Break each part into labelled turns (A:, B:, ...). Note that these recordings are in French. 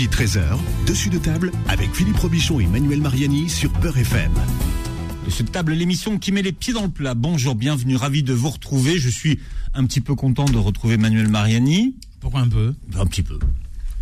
A: midi 13h, dessus de table avec Philippe Robichon et Manuel Mariani sur Peur FM.
B: Dessus de table, l'émission qui met les pieds dans le plat. Bonjour, bienvenue, ravi de vous retrouver. Je suis un petit peu content de retrouver Manuel Mariani.
C: Pourquoi un peu?
B: Un petit peu.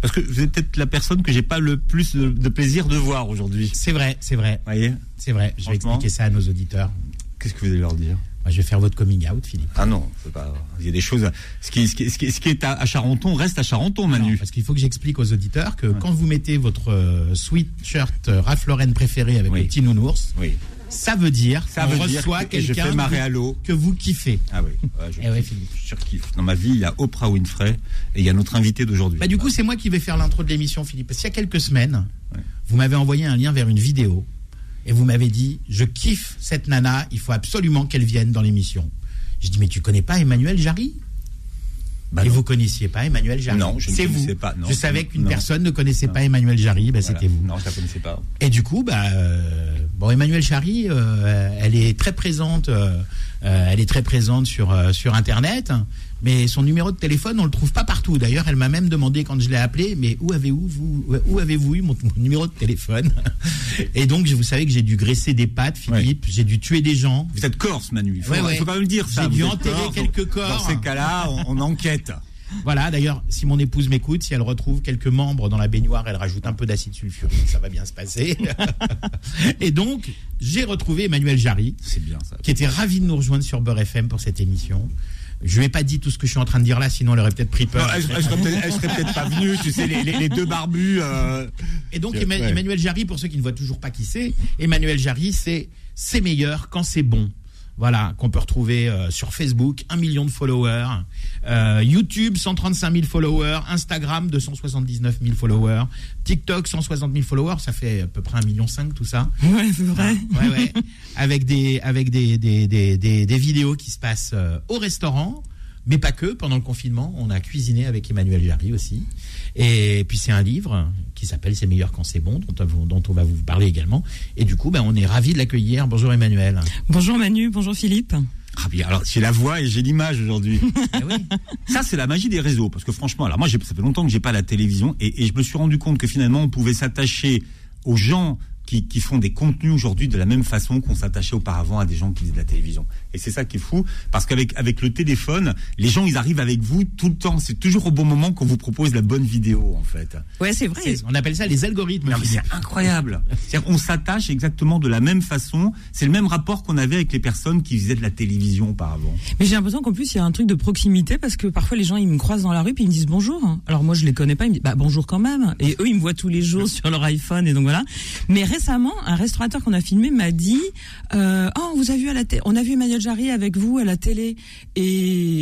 B: Parce que vous êtes peut-être la personne que j'ai pas le plus de, de plaisir de voir aujourd'hui.
C: C'est vrai, c'est vrai.
B: voyez?
C: C'est vrai. Je vais expliquer ça à nos auditeurs.
B: Qu'est-ce que vous allez leur dire?
C: Je vais faire votre coming out, Philippe.
B: Ah non, pas. Il y a des choses. Ce qui, ce qui, ce qui, ce qui est à, à Charenton reste à Charenton, Manu.
C: Non, parce qu'il faut que j'explique aux auditeurs que quand vous mettez votre euh, sweatshirt euh, Ralph Lauren préféré avec
B: Oui.
C: le petit nounours,
B: Oui.
C: ça veut dire
B: Ça veut dire
C: reçoit quelqu'un que- que vous kiffez.
B: Ah oui. Ouais, je,
C: Eh ouais,
B: kiffe.
C: Philippe.
B: je surkiffe. Dans ma vie, il y a Oprah Winfrey et il y a notre invité d'aujourd'hui.
C: Bah, du coup, c'est moi qui vais faire l'intro de l'émission, Philippe. Parce qu'il y a quelques semaines, vous m'avez envoyé un lien vers une vidéo et vous m'avez dit Je kiffe cette nana, il faut absolument qu'elle vienne dans l'émission. Je dis Mais tu connais pas Emmanuel Jarry?
B: Bah
C: et
B: non.
C: vous connaissiez pas Emmanuel Jarry?
B: Non, je ne
C: vous.
B: connaissais pas, non.
C: je savais qu'une personne ne connaissait pas Emmanuel Jarry,
B: Voilà.
C: c'était vous.
B: Non, je la connaissais pas.
C: Et du coup, bah, euh, bon, Emmanuel Jarry, euh, elle est très présente, euh, euh, elle est très présente sur sur Internet, mais son numéro de téléphone, on le trouve pas partout. D'ailleurs, elle m'a même demandé quand je l'ai appelé, mais où avez-vous vous, où avez-vous eu mon, mon numéro de téléphone? Et donc, vous savez que j'ai dû graisser des pattes, Philippe, j'ai dû tuer des gens.
B: Vous êtes corse, Manu. Il faut,
C: Ouais, ouais.
B: il faut quand même le dire ça.
C: J'ai dû enterrer
B: corse,
C: quelques corps.
B: Dans ces cas-là, on, on enquête.
C: Voilà. D'ailleurs, si mon épouse m'écoute, si elle retrouve quelques membres dans la baignoire, elle rajoute un peu d'acide sulfurique, ça va bien se passer. Et donc, j'ai retrouvé Emmanuel Jarry.
B: Bien ça.
C: qui était ravi de nous rejoindre sur Beurre FM pour cette émission. Je lui ai pas dit tout ce que je suis en train de dire là, sinon elle aurait peut-être pris
B: Non,
C: peur.
B: elle, elle serait peut-être elle serait peut-être pas venue, tu sais, les, les- les deux barbus. euh,
C: Et donc
B: Ouais.
C: Emmanuel Jarry, pour ceux qui ne voient toujours pas qui c'est, Emmanuel Jarry, c'est c'est meilleur quand c'est bon. Voilà, qu'on peut retrouver euh, sur Facebook, 1 million de followers, euh, YouTube, 135 000 followers, Instagram, 279 000 followers, TikTok, 160 000 followers, ça fait à peu près 1,5 million tout ça.
D: Ouais, c'est vrai.
C: Ouais, ouais. Avec des, avec des, des, des, des, des vidéos qui se passent euh, au restaurant, mais pas que. Pendant le confinement, on a cuisiné avec Emmanuel Jarry aussi. Et puis c'est un livre qui s'appelle C'est meilleur quand c'est bon, dont, on va- dont on va vous parler également. Et du coup, ben, on est ravis de l'accueillir. Bonjour Emmanuel.
D: Bonjour Manu, bonjour Philippe.
B: Ah bien, alors j'ai la voix et j'ai l'image aujourd'hui.
C: Oui.
B: Ça, c'est la magie des réseaux. Parce que franchement, alors moi, ça fait longtemps que j'ai pas la télévision et, et je me suis rendu compte que finalement, on pouvait s'attacher aux gens qui, qui font des contenus aujourd'hui de la même façon qu'on s'attachait auparavant à des gens qui faisaient de la télévision. Et c'est ça qui est fou, parce qu'avec avec le téléphone, les gens, ils arrivent avec vous tout le temps. C'est toujours au bon moment qu'on vous propose la bonne vidéo, en fait.
D: Ouais, c'est vrai.
C: On appelle ça les algorithmes.
B: Non, mais
C: Philippe.
B: c'est incroyable. C'est-à-dire qu'on s'attache exactement de la même façon. C'est le même rapport qu'on avait avec les personnes qui faisaient de la télévision auparavant.
D: Mais j'ai l'impression qu'en plus il y a un truc de proximité parce que parfois les gens ils me croisent dans la rue puis ils me disent bonjour. Alors moi je les connais pas, ils me disent bah bonjour quand même. Et eux ils me voient tous les jours sur leur iPhone et donc voilà. Mais récemment un restaurateur qu'on a filmé m'a dit euh, oh on vous a vu à la télé, on a vu Emmanuel Jarry avec vous à la télé et,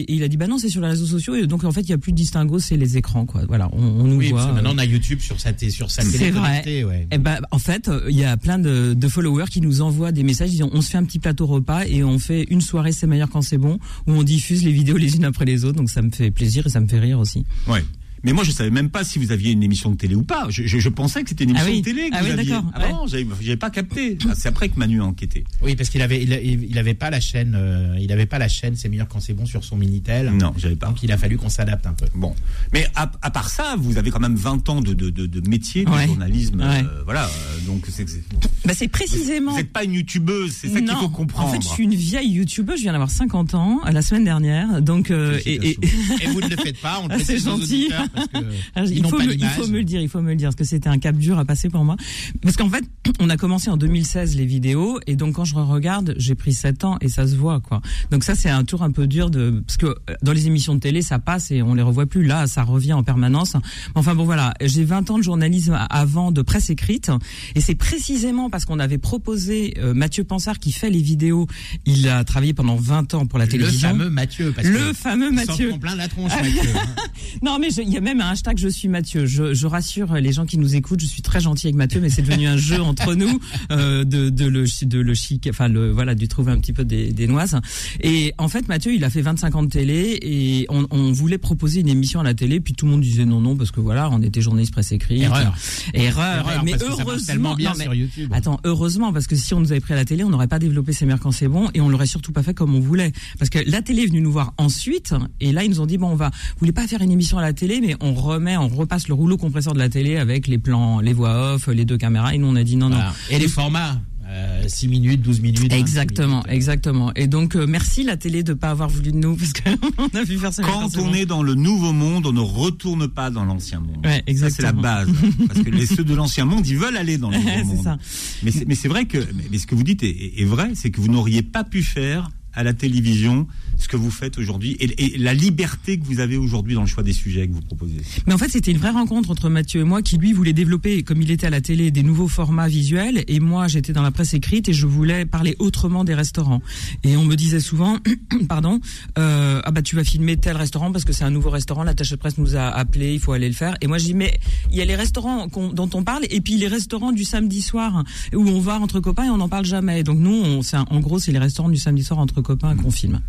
D: et il a dit bah non c'est sur les réseaux sociaux et donc en fait il y a plus de distinguo c'est les écrans quoi. Voilà on, on nous
C: Oui,
D: voit.
C: parce que maintenant
D: euh,
C: on a YouTube sur sa, sur sa
D: C'est
C: télé
D: vrai.
C: connectée, ouais.
D: Eh ben, en fait, euh, il y a plein de, de followers qui nous envoient des messages disant on se fait un petit plateau repas et on fait une soirée c'est meilleur quand c'est bon où on diffuse les vidéos les unes après les autres. Donc ça me fait plaisir et ça me fait rire aussi.
B: Ouais. Mais moi, je savais même pas si vous aviez une émission de télé ou pas. Je, je- je pensais que c'était une
D: Ah
B: émission
D: oui.
B: de télé que
D: Ah
B: vous
D: oui,
B: aviez.
D: d'accord.
B: Ah bon, j'avais j'avais pas capté. Ah, C'est après que Manu a enquêté.
C: Oui, parce qu'il avait, il, il avait pas la chaîne, euh, il avait pas la chaîne, c'est meilleur quand c'est bon sur son Minitel.
B: Non, j'avais pas.
C: Donc il a fallu qu'on s'adapte un peu.
B: Bon. Mais à, à part ça, vous avez quand même 20 ans de, de, de, de métier, de
D: Ouais.
B: journalisme.
D: Ouais.
B: euh, voilà. donc, c'est, c'est-
D: Bah, c'est précisément.
B: vous n'êtes pas une youtubeuse. C'est ça qu'il
D: Non.
B: faut comprendre.
D: En fait, je suis une vieille youtubeuse. Je viens d'avoir 50 ans euh, la semaine dernière. Donc, euh, et, et-
C: Et vous ne le faites pas,
D: Ah, c'est gentil.
C: Auditeurs parce que
D: Alors,
C: ils
D: il,
C: n'ont
D: faut
C: pas
D: me, il
C: l'image.
D: faut me le dire, il faut me le dire, parce que c'était un cap dur à passer pour moi. Parce qu'en fait, on a commencé en 2016 les vidéos, et donc quand je regarde, j'ai pris 7 ans et ça se voit, quoi. Donc ça, c'est un tour un peu dur de, parce que euh, dans les émissions de télé, ça passe et on les revoit plus. Là, ça revient en permanence. Enfin bon, voilà. J'ai 20 ans de journalisme avant de presse écrite, et c'est précisément parce qu'on avait proposé euh, Mathieu Pansard qui fait les vidéos. Il a travaillé pendant 20 ans pour la
C: Le
D: télévision.
C: fameux Mathieu. Parce
D: Le
C: que
D: fameux Mathieu.
C: plein la tronche, Mathieu.
D: Non, mais je- il y a même un hashtag Je suis Mathieu. Je, je rassure les gens qui nous écoutent. Je suis très gentil avec Mathieu, mais c'est devenu un jeu entre nous euh, de, de le de le chic, enfin le voilà, de trouver un petit peu des, des noises. Et en fait, Mathieu, il a fait 25 ans de télé et on, on voulait proposer une émission à la télé, puis tout le monde disait non non parce que voilà, on était journaliste presse écrite.
C: Erreur.
D: Erreur.
C: Erreur,
D: mais heureusement,
C: tellement bien
D: non, mais-
C: sur YouTube.
D: Attends, heureusement, parce que si on nous avait pris à la télé, on n'aurait pas développé ces mères quand c'est bon, et on l'aurait surtout pas fait comme on voulait. Parce que la télé est venue nous voir ensuite, et là ils nous ont dit bon, on va, vous voulez pas faire une émission à la télé, mais on remet, on repasse le rouleau compresseur de la télé avec les plans, les voix off, les deux caméras. Et nous, on a dit non, non.
C: Et les formats euh, 6 minutes, 12 minutes. 26
D: Exactement,
C: minutes.
D: exactement. Et donc euh, merci la télé de pas avoir voulu de nous parce qu'on a pu faire ça.
B: Quand on est dans le nouveau monde, on ne retourne pas dans l'ancien monde.
D: Ouais,
B: Ça, c'est la
D: exactement.
B: base. Parce que les ceux de l'ancien monde, ils veulent aller dans le nouveau monde.
D: ça.
B: Mais c'est, mais c'est vrai que, mais, mais ce que vous dites est, est- est vrai, c'est que vous n'auriez pas pu faire à la télévision ce que vous faites aujourd'hui et, la liberté que vous avez aujourd'hui dans le choix des sujets que vous proposez.
D: Mais en fait, c'était une vraie rencontre entre Mathieu et moi qui lui voulait développer, comme il était à la télé, des nouveaux formats visuels et moi j'étais dans la presse écrite et je voulais parler autrement des restaurants. Et on me disait souvent, pardon, euh, ah bah tu vas filmer tel restaurant parce que c'est un nouveau restaurant, l'attaché de presse nous a appelé, il faut aller le faire. Et moi je dis mais il y a les restaurants dont on parle et puis les restaurants du samedi soir où on va entre copains et on n'en parle jamais. Donc nous, en gros c'est les restaurants du samedi soir entre copains qu'on filme.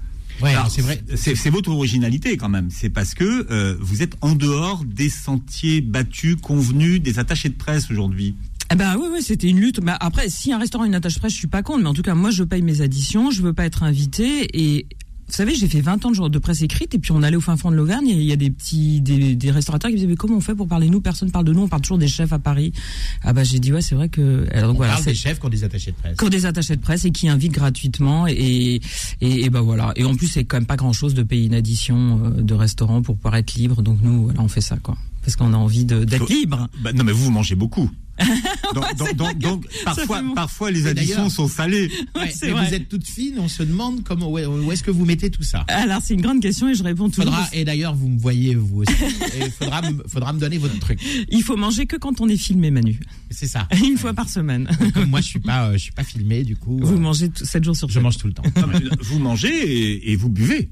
C: Ouais, c'est vrai.
B: C'est, votre originalité quand même. C'est parce que euh, vous êtes en dehors des sentiers battus, convenus, des attachés de presse aujourd'hui.
D: Eh ben oui, oui, c'était une lutte. Bah, après, si un restaurant a une attache presse, je suis pas contre, mais en tout cas, moi, je paye mes additions, je veux pas être invité et. Vous savez, j'ai fait 20 ans de jour de presse écrite et puis on allait au fin fond de l'Auvergne et il y a des petits des, des restaurateurs qui me disaient mais comment on fait pour parler nous? Personne parle de nous, on parle toujours des chefs à Paris. Ah bah j'ai dit ouais c'est vrai que alors donc
C: On
D: voilà
C: parle
D: c'est
C: des chefs qui ont des attachés de presse.
D: quand des attachés de presse et qui invitent gratuitement et et, et ben voilà. Et en plus c'est quand même pas grand chose de payer une addition euh, de restaurant pour pouvoir être libre. Donc nous voilà on fait ça quoi parce qu'on a envie d'être libre.
B: Bah, non mais vous, vous mangez beaucoup. donc, donc, donc, donc, parfois, parfois les additions sont salées.
C: Ouais, vous êtes toute fine, on se demande comment, où, est-ce que vous mettez tout ça.
D: Alors c'est une grande question et je réponds toujours.
C: Faudra, et d'ailleurs, vous me voyez vous aussi, et faudra, me- faudra me donner votre truc.
D: Il faut manger que quand on est filmé, Manu.
C: C'est ça.
D: Une fois par semaine.
C: Comme moi, je suis pas, euh, je suis pas filmé, du coup.
D: Vous
C: euh,
D: mangez 7 jours sur
C: je
D: 7.
C: mange tout le temps.
B: Non, vous mangez et, et vous buvez.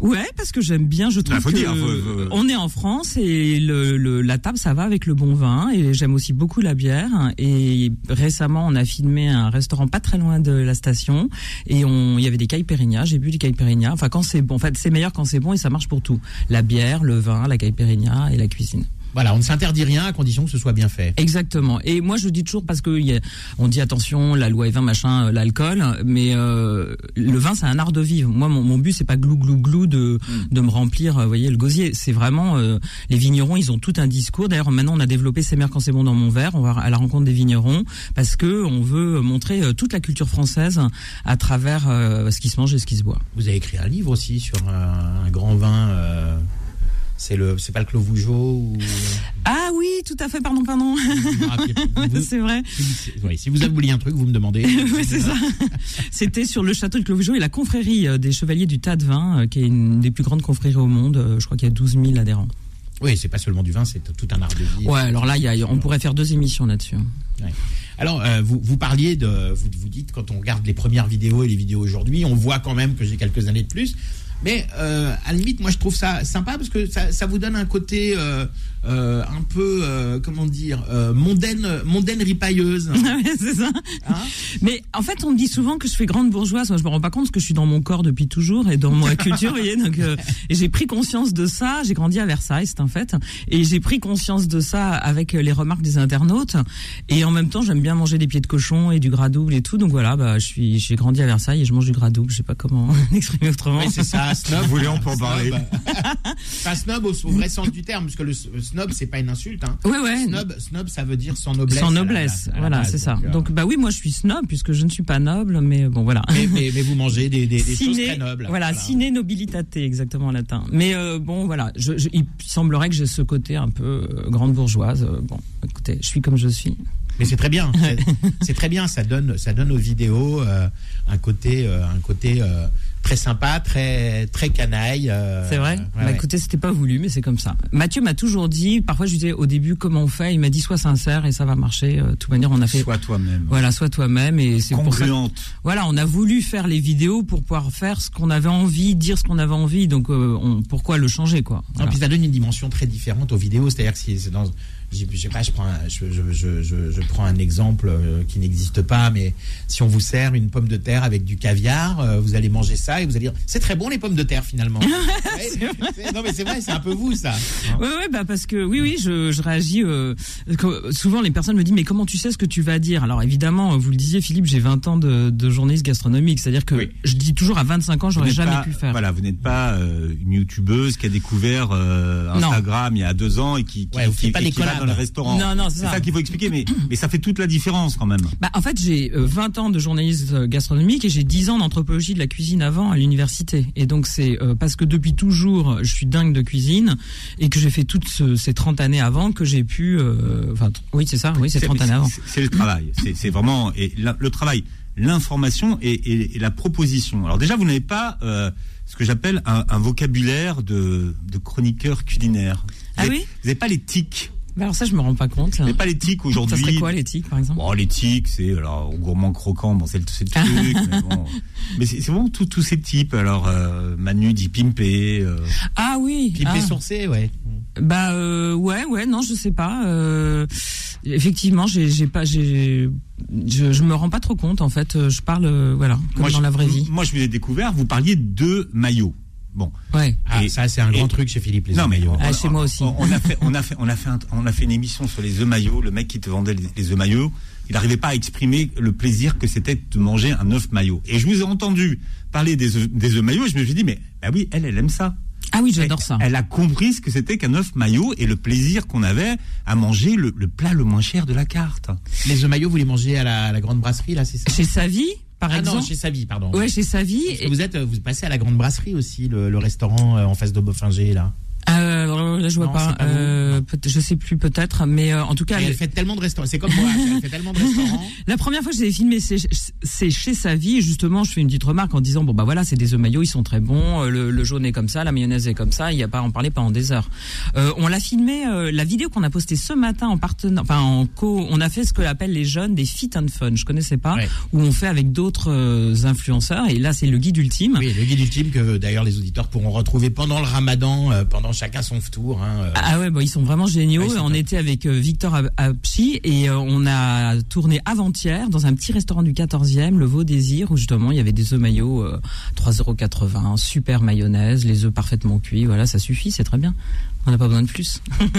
D: Ouais, parce que j'aime bien, je trouve
B: Bah, faut
D: que
B: dire, faut- faut-
D: on est en France et le, le- la table ça va avec le bon vin et j'aime aussi beaucoup la bière et récemment on a filmé un restaurant pas très loin de la station et on il y avait des caipirinhas, j'ai bu du caipirinha. Enfin quand c'est bon, en fait c'est meilleur quand c'est bon et ça marche pour tout. La bière, le vin, la caipirinha et la cuisine.
C: Voilà, on ne s'interdit rien à condition que ce soit bien fait.
D: Exactement. Et moi, je dis toujours parce que y a- on dit attention, la loi Evin, machin, euh, l'alcool, mais euh, le vin, c'est un art de vivre. Moi, mon, mon but, c'est pas glou glou glou de de me remplir, euh, vous voyez, le gosier. C'est vraiment euh, les vignerons, ils ont tout un discours. D'ailleurs, maintenant, on a développé C'est meilleur quand c'est bon dans mon verre. On va à la rencontre des vignerons parce que on veut montrer euh, toute la culture française à travers euh, ce qui se mange et ce qui se boit.
C: Vous avez écrit un livre aussi sur un, un grand vin. Euh, c'est le, c'est pas le Clos Vougeot ou.
D: Ah oui, tout à fait. Pardon, pardon. C'est vrai.
C: si, oui, si vous avez oublié un truc, vous me demandez.
D: Oui, c'est ça. C'était sur le château de Clovougeot et la confrérie euh, des chevaliers du tas de vin, euh, qui est une des plus grandes confréries au monde. Euh, Je crois qu'il y a 12 000 adhérents.
C: Oui, c'est pas seulement du vin, c'est tout un art de vie.
D: Ouais, alors là, il y a, on pourrait faire deux émissions là-dessus.
C: Ouais. Alors, euh, vous, vous parliez de, vous, vous dites quand on regarde les premières vidéos et les vidéos aujourd'hui, on voit quand même que j'ai quelques années de plus. Mais euh, à limite, moi je trouve ça sympa parce que ça, ça vous donne un côté euh, euh, un peu, euh, comment dire, euh, mondaine, mondaine ripailleuse.
D: Ouais, c'est ça.
C: Hein
D: Mais en fait, on me dit souvent que je fais grande bourgeoise. Moi, je me rends pas compte parce que je suis dans mon corps depuis toujours et dans ma culture. vous voyez, donc, euh, et j'ai pris conscience de ça. J'ai grandi à Versailles, c'est un fait. Et j'ai pris conscience de ça avec les remarques des internautes. Et en même temps, j'aime bien manger des pieds de cochon et du gras double et tout. Donc voilà, bah, je suis, j'ai grandi à Versailles et je mange du gras double. Je sais pas comment l'exprimer autrement.
C: Oui, c'est ça, snob.
B: Vous voulez, en parler.
C: Pas snob au, au vrai sens du terme, parce que le, snob, c'est pas une insulte. Hein.
D: Ouais.
C: Snob, snob, ça veut dire sans noblesse.
D: Sans noblesse,
C: la
D: voilà, c'est ça.
C: euh,
D: Donc bah oui, moi je suis snob puisque je ne suis pas noble, mais bon voilà.
C: mais, mais, mais vous mangez des, des, des choses
D: Ciné-
C: très nobles.
D: Voilà, sine nobilitate, exactement en latin. Mais euh, bon, voilà, je, je- il semblerait que j'ai ce côté un peu euh, grande bourgeoise. Bon, écoutez, je suis comme je suis.
C: Mais c'est très bien. C'est- très bien. Ça donne, ça donne aux vidéos euh, un côté, un côté très sympa, très, très canaille. euh,
D: C'est vrai
C: ouais,
D: Bah
C: ouais.
D: écoutez, c'était pas voulu, mais c'est comme ça. Mathieu m'a toujours dit, parfois je lui disais au début comment on fait, il m'a dit sois sincère et ça va marcher. Euh, De toute manière, on a fait...
B: Sois toi-même.
D: Voilà, sois toi-même et c'est pour ça.
B: Congruente.
D: Voilà, on a voulu faire les vidéos pour pouvoir faire ce qu'on avait envie, dire ce qu'on avait envie. Donc, euh, on, pourquoi le changer, quoi? Voilà.
C: puis ça donne une dimension très différente aux vidéos. C'est-à-dire que si c'est dans, je je sais pas, je prends, un, je, je, je, prends un exemple euh, qui n'existe pas, mais si on vous sert une pomme de terre avec du caviar, euh, vous allez manger ça et vous allez dire c'est très bon les pommes de terre finalement. Ouais, non mais c'est vrai, c'est un peu vous ça.
D: Ouais, ouais, bah parce que oui, oui, je, je réagis. euh, que- souvent, les personnes me disent mais comment tu sais ce que tu vas dire? Alors évidemment, vous le disiez, Philippe, j'ai 20 ans de, de journaliste gastronomique, c'est-à-dire que
B: Oui.
D: je dis toujours à 25 ans, j'aurais jamais
B: pas-
D: pu faire.
B: Voilà, vous n'êtes pas euh, une youtubeuse qui a découvert euh,
D: Non.
B: Instagram il y a deux ans et qui, qui,
C: Ouais,
B: qui-
C: pas des collabs.
B: Dans les restaurants.
D: Non, non, c'est ça.
B: ça qu'il faut expliquer, mais, mais ça fait toute la différence quand même.
D: Bah, en fait, j'ai euh, 20 ans de journaliste euh, gastronomique et j'ai 10 ans d'anthropologie de la cuisine avant à l'université. Et donc, c'est euh, parce que depuis toujours, je suis dingue de cuisine et que j'ai fait toutes ce- ces 30 années avant que j'ai pu... euh, Enfin, oui, c'est ça, oui, c'est 30 années avant.
B: c'est- le travail. C'est vraiment et la- le travail, l'information et, et- et la proposition. Alors déjà, vous n'avez pas euh, ce que j'appelle un, un vocabulaire de, de chroniqueur culinaire. Vous
D: Ah
B: avez-
D: oui?
B: Vous n'avez pas l'éthique.
D: Bah, alors ça, je me rends pas compte.
B: N'avez pas l'éthique
D: Ça
B: aujourd'hui.
D: serait quoi l'éthique, par exemple?
B: Bon, l'éthique, c'est alors gourmand croquant, bon, c'est le, le truc, mais bon. Mais c'est vraiment tous ces types. Alors euh, Manu dit pimpé. euh,
D: Ah oui.
C: Pimpé
D: ah.
C: sourcé, ouais.
D: Bah euh, ouais ouais non je sais pas euh, effectivement j'ai pas j'ai je, je me rends pas trop compte en fait je parle voilà comme
B: moi,
D: dans
B: je-
D: la vraie vie
B: Moi, je vous ai découvert. Vous parliez de maillot. Bon.
D: ouais
C: Ah,
B: Et-
C: ça c'est un
B: et-
C: grand truc chez Philippe les
B: Non mais
C: maillots.
B: on,
D: Ah, chez moi aussi.
B: On, a fait, on a fait, on a fait, un- on a fait une émission sur les œufs maillots. Le mec qui te vendait les, les œufs maillots, il n'arrivait pas à exprimer le plaisir que c'était de manger un œuf maillot. Et je vous ai entendu parler des œufs, des œufs maillots. Et je me suis dit, mais bah oui, elle, elle aime ça.
D: ah oui j'adore ça
B: Elle a compris ce que c'était qu'un œuf maillot et le plaisir qu'on avait à manger le, le plat le moins cher de la carte.
C: Les œufs maillots, vous les mangez à la, à la grande brasserie là, c'est ça?
D: Chez Savy? Par
C: Ah
D: exemple
C: non, chez Savi, pardon.
D: ouais chez
C: que
D: et-
C: vous êtes, vous passez à la grande brasserie aussi, le, le restaurant euh, en face de Beaufinger là.
D: Euh, alors là je vois
C: Non,
D: pas,
C: pas
D: euh, je sais plus peut-être mais euh, en tout cas
C: Et elle
D: elle-
C: fait tellement de restaurants. C'est comme moi, elle fait tellement de restaurants.
D: La première fois que je l'ai filmé, c'est chez sa vie. Justement, je fais une petite remarque en disant bon bah voilà, c'est des œufs maillots, ils sont très bons. euh, Le, le jaune est comme ça, la mayonnaise est comme ça. Il y a pas à en parler pendant des heures. Euh, on l'a filmé. euh, la vidéo qu'on a postée ce matin en partenaire, enfin en co, on a fait ce que appelle les jeunes des fit and fun. Je connaissais pas
C: Ouais.
D: où on fait avec d'autres influenceurs. Et là, c'est le guide ultime.
C: Oui, le guide ultime que d'ailleurs les auditeurs pourront retrouver pendant le Ramadan, euh, chacun son tour. Hein, euh.
D: Ah ouais, bon, ils sont vraiment géniaux.
C: Ouais,
D: on était avec euh, Victor Apchi et euh, on a tourné avant-hier dans un petit restaurant du 14e, le Vau Désir, où justement il y avait des œufs maillots euh, 3,80€, super mayonnaise, les œufs parfaitement cuits. Voilà, ça suffit, c'est très bien. On n'a pas besoin de plus.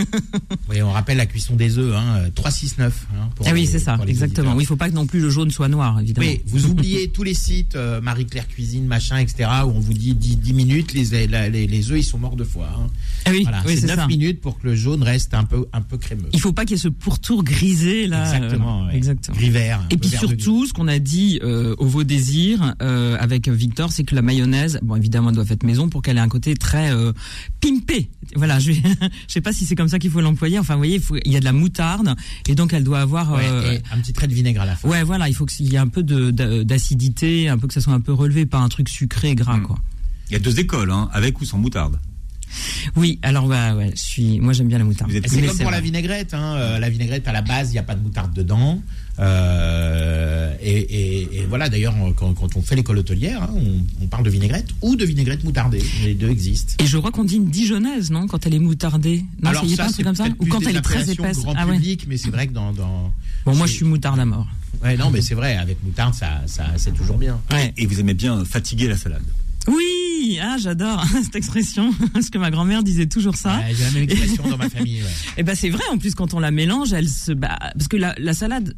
C: Oui, on rappelle la cuisson des œufs, hein, euh, 369. Hein, pour
D: ah oui, c'est ça, exactement. Oui, il faut pas que non plus le jaune soit noir, évidemment.
C: Oui, vous oubliez tous les sites euh, Marie-Claire Cuisine, machin, etc., où on vous dit 10, 10 minutes, les, la- les, les œufs, ils sont morts de foie. hein.
D: Ah oui,
C: Voilà,
D: oui,
C: c'est
D: c'est
C: 9
D: ça.
C: minutes pour que le jaune reste un peu, un peu crémeux.
D: Il faut pas qu'il y ait ce pourtour grisé là.
C: Exactement.
D: euh,
C: ouais.
D: Exactement.
C: Gris vert.
D: Et puis surtout, ce qu'on a dit euh, au Vau Désir euh, avec Victor, c'est que la mayonnaise, bon évidemment, elle doit être maison pour qu'elle ait un côté très pimpé. Voilà, je, je sais pas si c'est comme ça qu'il faut l'employer. Enfin, vous voyez, il, faut- il y a de la moutarde et donc elle doit avoir.
C: Ouais,
D: euh,
C: et un petit trait de vinaigre à la fin.
D: ouais, voilà, il faut qu'il y ait un peu d'acidité, un peu que ça soit un peu relevé, pas un truc sucré gras,
B: Mm.
D: quoi.
B: Il y a deux écoles, hein, avec ou sans moutarde.
D: Oui, alors ouais, ouais, je suis, moi j'aime bien la moutarde.
C: Et C'est comme pour
D: vrai.
C: la vinaigrette. Hein. euh, La vinaigrette, à la base, il n'y a pas de moutarde dedans. Euh, et, et- et voilà, d'ailleurs, quand, quand on fait l'école hôtelière, hein, on, on parle de vinaigrette ou de vinaigrette moutardée. Les deux existent.
D: Et je crois qu'on dit une dijonnaise, non, quand elle est moutardée. Non, il y a pas un truc comme ça Ou quand elle est très épaisse.
C: grand
D: Ah ouais.
C: public, mais c'est vrai que dans, dans...
D: Bon, moi
C: c'est-
D: je suis moutarde à mort.
C: Ouais, non, mais c'est vrai, avec moutarde, ça, ça, c'est toujours bien.
D: Ouais.
B: Et vous aimez bien fatiguer la salade.
D: Oui, ah j'adore cette expression parce que ma grand-mère disait toujours ça.
C: Ouais, J'ai la même expression dans ma famille. Ouais.
D: Et ben c'est vrai en plus quand on la mélange, elle se bah, parce que la, la salade.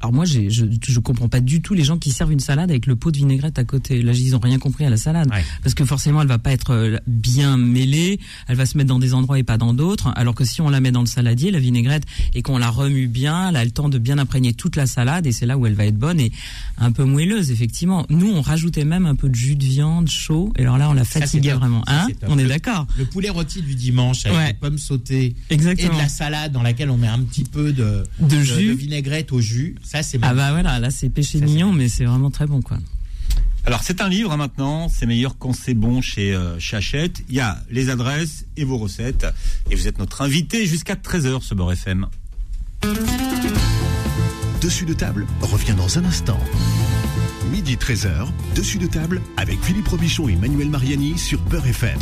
D: Alors moi je je comprends pas du tout les gens qui servent une salade avec le pot de vinaigrette à côté. Là ils ont rien compris à la salade
C: Ouais.
D: parce que forcément elle va pas être euh, bien mêlée, elle va se mettre dans des endroits et pas dans d'autres. Alors que si on la met dans le saladier la vinaigrette et qu'on la remue bien, elle a le temps de bien imprégner toute la salade et c'est là où elle va être bonne et un peu moelleuse effectivement. Nous on rajoutait même un peu de jus de viande chaud et alors là on la
C: top.
D: vraiment. Hein on est d'accord.
C: Le poulet rôti du dimanche avec
D: Ouais.
C: des pommes sautées et
D: Exactement.
C: de la salade dans laquelle on met un petit peu de,
D: De jus.
C: vinaigrette au jus. Ça, c'est
D: Ah bah voilà, là c'est péché mignon, mais c'est vraiment très bon quoi.
B: Alors c'est un livre hein, maintenant, c'est meilleur quand c'est bon chez, euh, chez Hachette. Il y a les adresses et vos recettes. Et vous êtes notre invité jusqu'à 13h ce Beurre FM.
A: Dessus de table revient dans un instant. Midi 13h, dessus de table avec Philippe Robichon et Manuel Mariani sur Beurre FM.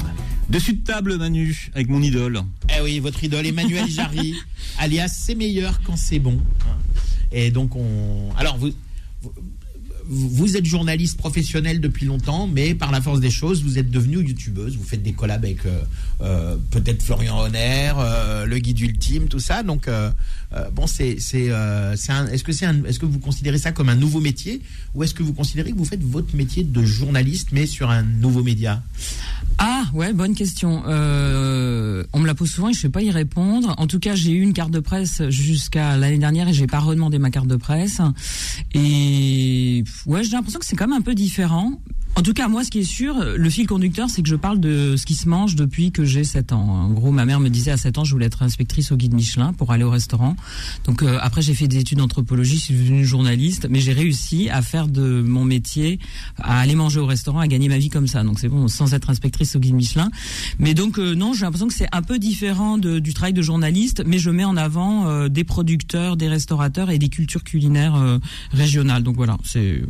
B: Dessus de table Manu, avec mon idole.
C: Eh oui, votre idole Emmanuel Jarry, alias C'est meilleur quand c'est bon. Et donc on. Alors vous. vous- vous êtes journaliste professionnel depuis longtemps, mais par la force des choses, vous êtes devenue youtubeuse. Vous faites des collabs avec euh, euh, peut-être Florian Honner, euh, le guide ultime, tout ça. Donc bon, c'est c'est est-ce que c'est est-ce que vous considérez ça comme un nouveau métier ou est-ce que vous considérez que vous faites votre métier de journaliste mais sur un nouveau média?
D: Ah ouais, bonne question. on me la pose souvent et je ne sais pas y répondre. En tout cas, j'ai eu une carte de presse jusqu'à l'année dernière et j'ai pas redemandé ma carte de presse. Et ouais, j'ai l'impression que c'est quand même un peu différent. En tout cas, moi, ce qui est sûr, le fil conducteur, c'est que je parle de ce qui se mange depuis que j'ai 7 ans. En gros, ma mère me disait à 7 ans, je voulais être inspectrice au guide Michelin pour aller au restaurant. Donc euh, après, j'ai fait des études d'anthropologie, je suis devenue journaliste, mais j'ai réussi à faire de mon métier, à aller manger au restaurant, à gagner ma vie comme ça. Donc c'est bon, sans être inspectrice au guide Michelin. Mais donc euh, non, j'ai l'impression que c'est un peu différent du travail de journaliste, mais je mets en avant euh, des producteurs, des restaurateurs et des cultures culinaires régionales. Donc voilà, c'est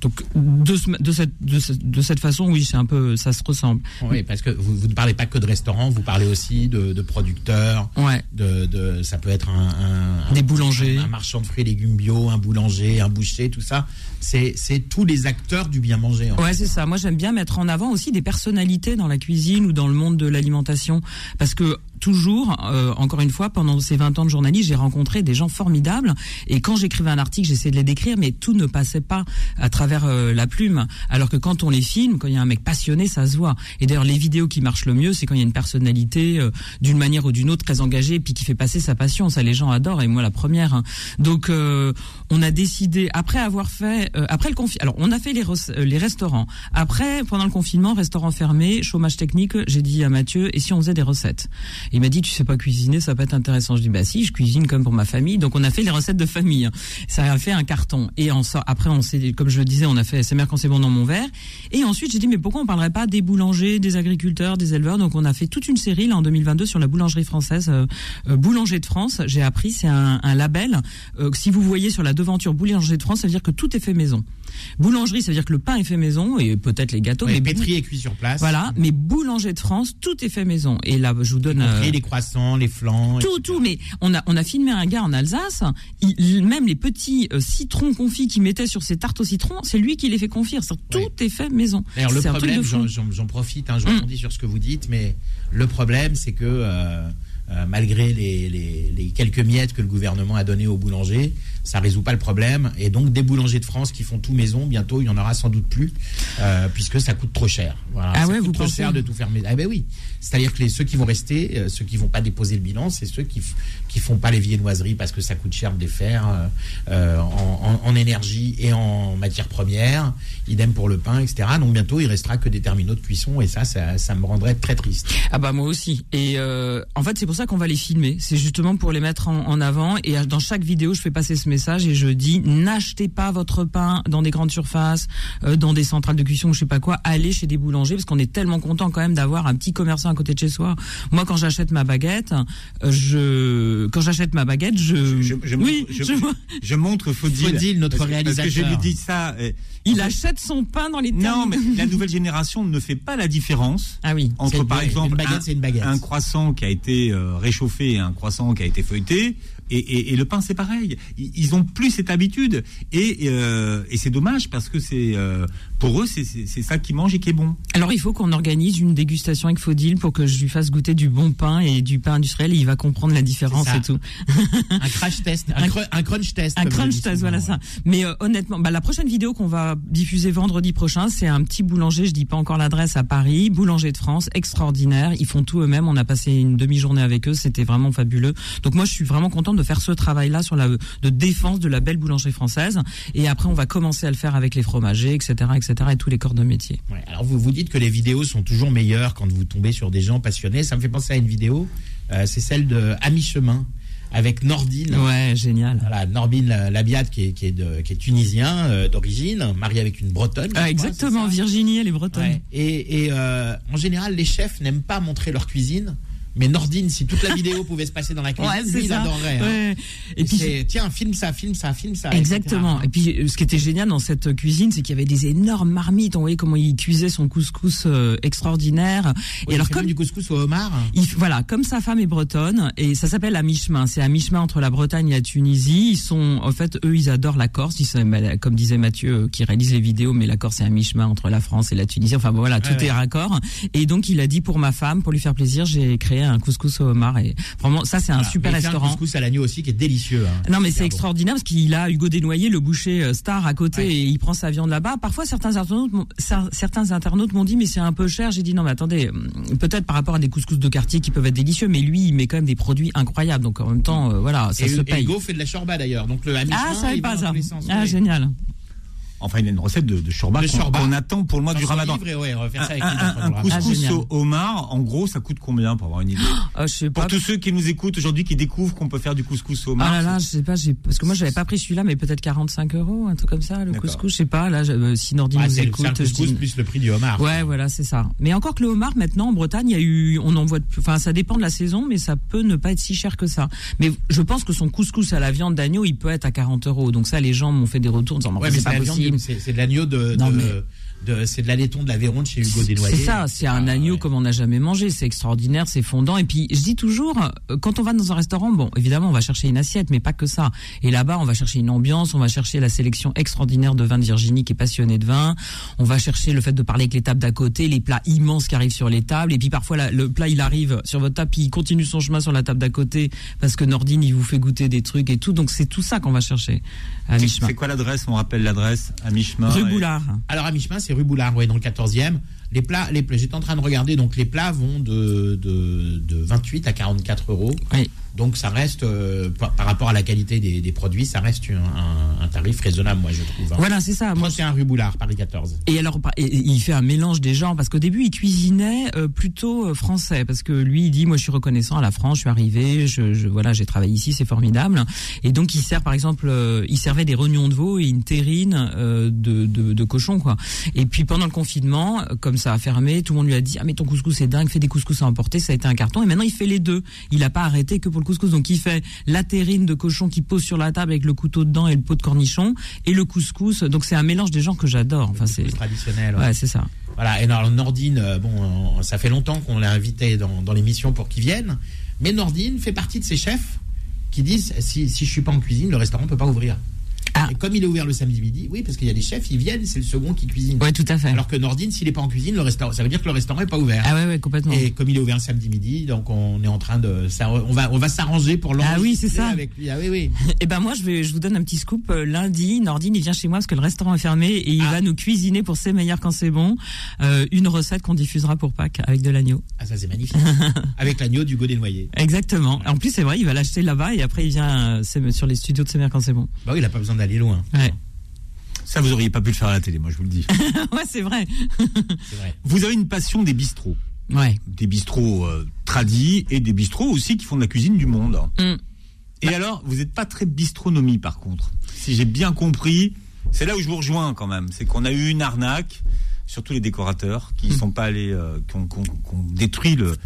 D: donc de, de, cette, de, cette façon, oui, c'est un peu, ça se ressemble.
C: Oui, parce que vous, vous ne parlez pas que de restaurants, vous parlez aussi de, de producteurs.
D: Ouais.
C: De, de, ça peut être un,
D: un des boulangers,
C: un, marchand de fruits et légumes bio, un boulanger, un boucher, tout ça. C'est, c'est tous les acteurs du bien manger.
D: ouais, c'est ça. Moi, j'aime bien mettre en avant aussi des personnalités dans la cuisine ou dans le monde de l'alimentation, parce que toujours, euh, encore une fois, pendant ces 20 ans de journalisme, j'ai rencontré des gens formidables. Et quand j'écrivais un article, j'essayais de les décrire, mais tout ne passait pas à travers euh, la plume. Alors que quand on les filme, quand il y a un mec passionné, ça se voit. Et d'ailleurs, les vidéos qui marchent le mieux, c'est quand il y a une personnalité, euh, d'une manière ou d'une autre, très engagée, puis qui fait passer sa passion. Ça, les gens adorent, et moi la première. Hein. Donc, on a décidé, après avoir fait, après le confinement, alors on a fait les, les restaurants. Après, pendant le confinement, restaurant fermé, chômage technique, j'ai dit à Mathieu, et si on faisait des recettes? Il m'a dit tu sais pas cuisiner, ça va pas être intéressant. Je dis bah si, je cuisine comme pour ma famille. Donc on a fait les recettes de famille. Ça a fait un carton. Et en après on s'est comme je le disais, on a fait c'est mère quand c'est bon dans mon verre. Et ensuite j'ai dit mais pourquoi on parlerait pas des boulangers, des agriculteurs, des éleveurs? Donc on a fait toute une série là en 2022 sur la boulangerie française, euh, euh, Boulanger de France. J'ai appris c'est un, un, label. Euh, si vous voyez sur la devanture Boulanger de France, ça veut dire que tout est fait maison. Boulangerie, ça veut dire que le pain est fait maison et peut-être les gâteaux.
C: mais pétri et cuit sur place.
D: Voilà, mais boulanger de France, tout est fait maison. Et là, je vous donne.
C: Les croissants, les flancs.
D: Tout, tout. Mais on a, on a filmé un gars en Alsace. Il, même les petits euh, citrons confits qu'il mettait sur ses tartes au citron, c'est lui qui les fait confire. Tout est fait maison.
C: D'ailleurs, le problème, j'en profite, hein, je mmh. sur ce que vous dites, mais le problème, c'est que. Euh, euh, malgré les, les, les, quelques miettes que le gouvernement a données aux boulangers, ça résout pas le problème. Et donc des boulangers de France qui font tout maison, bientôt il y en aura sans doute plus, euh, puisque ça coûte trop cher.
D: Voilà, ah
C: ça
D: ouais,
C: coûte
D: vous
C: trop cher de tout faire maison. Ah ben oui. C'est-à-dire que les, ceux qui vont rester, euh, ceux qui vont pas déposer le bilan, c'est ceux qui qui font pas les viennoiseries parce que ça coûte cher de les faire euh, en, en, en, énergie et en matière première. Idem pour le pain, etc. Donc bientôt il restera que des terminaux de cuisson et ça, ça, ça me rendrait très triste.
D: Ah bah moi aussi. Et en fait c'est pour ça qu'on va les filmer. C'est justement pour les mettre en, avant. Et dans chaque vidéo, je fais passer ce message et je dis n'achetez pas votre pain dans des grandes surfaces, euh, dans des centrales de cuisson, je sais pas quoi. Allez chez des boulangers parce qu'on est tellement content quand même d'avoir un petit commerçant à côté de chez soi. Moi, quand j'achète ma baguette, euh, je quand j'achète ma baguette, je,
B: je, oui,
D: je,
B: je, montre Faudil,
C: notre réalisateur.
B: Parce que je lui dis ça.
D: Il achète son pain dans les
B: Non, mais la nouvelle génération ne fait pas la différence
D: ah oui.
B: entre, par exemple,
C: une baguette,
B: un, croissant qui a été euh, réchauffé et un croissant qui a été feuilleté. Et, le pain, c'est pareil. Ils, ont plus cette habitude. Et, euh, c'est dommage parce que c'est euh, pour eux, c'est ça qui mange et qui est bon.
D: Alors, il faut qu'on organise une dégustation avec Faudil pour que je lui fasse goûter du bon pain et du pain industriel. Et il va comprendre la différence et tout.
C: un crash test, un, crunch test.
D: Un crunch test, voilà ça. Mais euh, honnêtement, bah, la prochaine vidéo qu'on va diffuser vendredi prochain, c'est un petit boulanger. Je dis pas encore l'adresse à Paris. Boulanger de France, extraordinaire. Ils font tout eux-mêmes. On a passé une demi-journée avec eux. C'était vraiment fabuleux. Donc moi, je suis vraiment contente de faire ce travail-là sur la de défense de la belle boulangerie française. Et après, on va commencer à le faire avec les fromagers, etc., etc., et tous les corps de métier.
C: alors vous vous dites que les vidéos sont toujours meilleures quand vous tombez sur des gens passionnés. Ça me fait penser à une vidéo. Euh, c'est celle de À mi-chemin avec Nordine.
D: Ouais, génial.
C: Voilà, Nordine Labiade qui est, qui est, de, qui est tunisien euh, d'origine, marié avec une bretonne.
D: Ah, exactement, Virginie, elle est bretonne.
C: Et, et euh, en général, les chefs n'aiment pas montrer leur cuisine Mais Nordine, si toute la vidéo pouvait se passer dans la cuisine,
D: Ouais,
C: lui, il
D: ça.
C: adorerait. hein.
D: Ouais.
C: Et
D: Et puis
C: tiens, filme ça, filme ça, filme ça.
D: Exactement.
C: etc.
D: Et puis, euh, ce qui était génial dans cette cuisine, c'est qu'il y avait des énormes marmites. On voyait comment il cuisait son couscous euh, extraordinaire. Et alors,
C: il fait
D: comme
C: du couscous au homard.
D: il, voilà, comme sa femme est bretonne, et ça s'appelle à mi-chemin. C'est à mi-chemin entre la Bretagne et la Tunisie. Ils sont, en fait, eux, ils adorent la Corse. Ils sont, bah, comme disait Mathieu, euh, qui réalise les vidéos, mais la Corse est à mi-chemin entre la France et la Tunisie. Enfin, bon, voilà, tout est raccord. Et donc, il a dit pour ma femme, pour lui faire plaisir, j'ai créé un couscous au homard. Et vraiment, ça, c'est un
C: Voilà.
D: super restaurant.
C: Un couscous à l'agneau aussi qui est délicieux. hein.
D: Non mais c'est
C: bon.
D: extraordinaire parce qu'il a Hugo Desnoyers, le boucher euh, star à côté
C: Ouais.
D: et il prend sa viande là-bas. Parfois certains internautes, m'ont- cer- certains internautes m'ont dit mais c'est un peu cher. J'ai dit non mais attendez, hum, peut-être par rapport à des couscous de quartier qui peuvent être délicieux, mais lui il met quand même des produits incroyables. Donc en même temps euh, voilà ça
C: et,
D: se
C: et
D: paye.
C: Hugo fait de la shorba d'ailleurs. Donc le
D: ah ça
C: il
D: pas ça. Ah génial.
B: Enfin, il y a une recette de, de shorba
C: De
B: qu'on qu'on attend pour le mois
C: Dans
B: du ramadan.
C: livre, et ouais, on va faire ça
B: Un,
C: avec le.
D: Ah,
B: couscous
D: génial.
B: au homard, en gros, ça coûte combien pour avoir une idée
D: Ah, je sais pas.
B: Pour tous ceux qui nous écoutent aujourd'hui, qui découvrent qu'on peut faire du couscous au
D: Ah
B: homard.
D: là là, je sais pas, j'ai parce que moi j'avais pas pris celui-là, mais peut-être 45 euros, un truc comme ça, le couscous, je sais pas. Là, euh, si Nordine
C: Ah,
D: nous
C: le
D: écoute, je
C: couscous plus le prix du homard.
D: Ouais, voilà, c'est ça. Mais encore que le homard, maintenant, en Bretagne, il y a eu, on en voit, enfin, ça dépend de la saison, mais ça peut ne pas être si cher que ça. Mais je pense que son couscous à la viande d'agneau, il peut être à 40 euros. Donc ça, les gens m'ont fait des retours en disant, non,
C: Ouais, mais
D: c'est pas possible.
C: C'est c'est de l'agneau de,
D: Non,
C: de-
D: mais-
C: de- c'est de l'allaiton de l'Aveyron de chez Hugo Desnoyers.
D: C'est ça, c'est un
C: Ah,
D: agneau
C: ouais.
D: comme on n'a jamais mangé, c'est extraordinaire, c'est fondant. Et puis je dis toujours, euh, quand on va dans un restaurant, bon, évidemment, on va chercher une assiette, mais pas que ça. Et là-bas, on va chercher une ambiance, on va chercher la sélection extraordinaire de vin de Virginie qui est passionné de vin. On va chercher le fait de parler avec les tables d'à côté, les plats immenses qui arrivent sur les tables. Et puis parfois, la- le plat il arrive sur votre table, puis il continue son chemin sur la table d'à côté parce que Nordine il vous fait goûter des trucs et tout. Donc c'est tout ça qu'on va chercher à
B: C'est-
D: mi-chemin.
B: C'est quoi l'adresse? On rappelle l'adresse à mi-chemin.
D: Rue
B: et-
D: Boulard.
C: Alors à mi-chemin, c'est rue Boulard, ouais, dans le 14e. Les plats, les plats, j'étais en train de regarder, donc les plats vont de, de, de 28 à 44 euros.
D: Oui.
C: Donc ça reste, euh, par, par rapport à la qualité des, des produits, ça reste un, un- un tarif raisonnable, moi je trouve. hein.
D: Voilà, c'est ça. Moi,
C: 31 rue Boulard, Paris 14.
D: Et alors, et- et il fait un mélange des genres parce qu'au début, il cuisinait euh, plutôt euh, français parce que lui, il dit, moi, je suis reconnaissant à la France, je suis arrivé, je, je voilà, j'ai travaillé ici, c'est formidable. Et donc, il sert, par exemple, euh, il servait des rognons de veau et une terrine de, de, de cochon, quoi. Et puis pendant le confinement, comme ça a fermé, tout le monde lui a dit, ah mais ton couscous c'est dingue, fais des couscous à emporter, ça a été un carton. Et maintenant, il fait les deux. Il a pas arrêté que pour le couscous, donc il fait la terrine de cochon qui pose sur la table avec le couteau dedans et le pot de cornichon et le couscous. Donc c'est un mélange des genres que j'adore. Enfin, c'est
C: traditionnel. ouais.
D: Ouais, c'est ça.
C: Voilà, et alors Nordine, euh, bon, euh, ça fait longtemps qu'on l'a invité dans, dans l'émission pour qu'il vienne, mais Nordine fait partie de ces chefs qui disent si, si je suis pas en cuisine, le restaurant peut pas ouvrir.
D: Ah.
C: Et comme il est ouvert le samedi midi, oui, parce qu'il y a des chefs, ils viennent, c'est le second qui cuisine.
D: Ouais, tout à fait.
C: Alors que Nordine, s'il est pas en cuisine, le restaurant, ça veut dire que le restaurant est pas ouvert.
D: ah ouais, ouais, complètement.
C: Et comme il est ouvert le samedi midi, donc on est en train de, ça, on va, on va s'arranger pour l'enregistrer
D: Ah oui, c'est ça.
C: Avec lui. Ah oui, oui.
D: Et ben moi, je vais, je vous donne un petit scoop. Euh, Lundi, Nordine, il vient chez moi parce que le restaurant est fermé et il
C: Ah.
D: va nous cuisiner pour ses meilleurs quand c'est bon euh, une recette qu'on diffusera pour Pâques avec de l'agneau.
C: Ah ça c'est magnifique. avec l'agneau du noyers.
D: Exactement. En plus, c'est vrai, il va l'acheter là-bas et après il vient euh, sur les studios de ses meilleurs quand c'est bon.
C: Bah oui, il a pas besoin d'aller loin.
D: Ouais,
B: Ça, vous auriez pas pu le faire à la télé, moi je vous le dis.
D: ouais, c'est vrai.
B: Vous avez une passion des bistrots.
D: Ouais.
B: Des bistrots euh, tradis et des bistrots aussi qui font de la cuisine du monde.
D: Mm.
B: Et alors, vous n'êtes pas très bistronomie par contre. Si j'ai bien compris, c'est là où je vous rejoins quand même. C'est qu'on a eu une arnaque, surtout les décorateurs, qui sont pas allés, euh, ont, qui ont détruit le,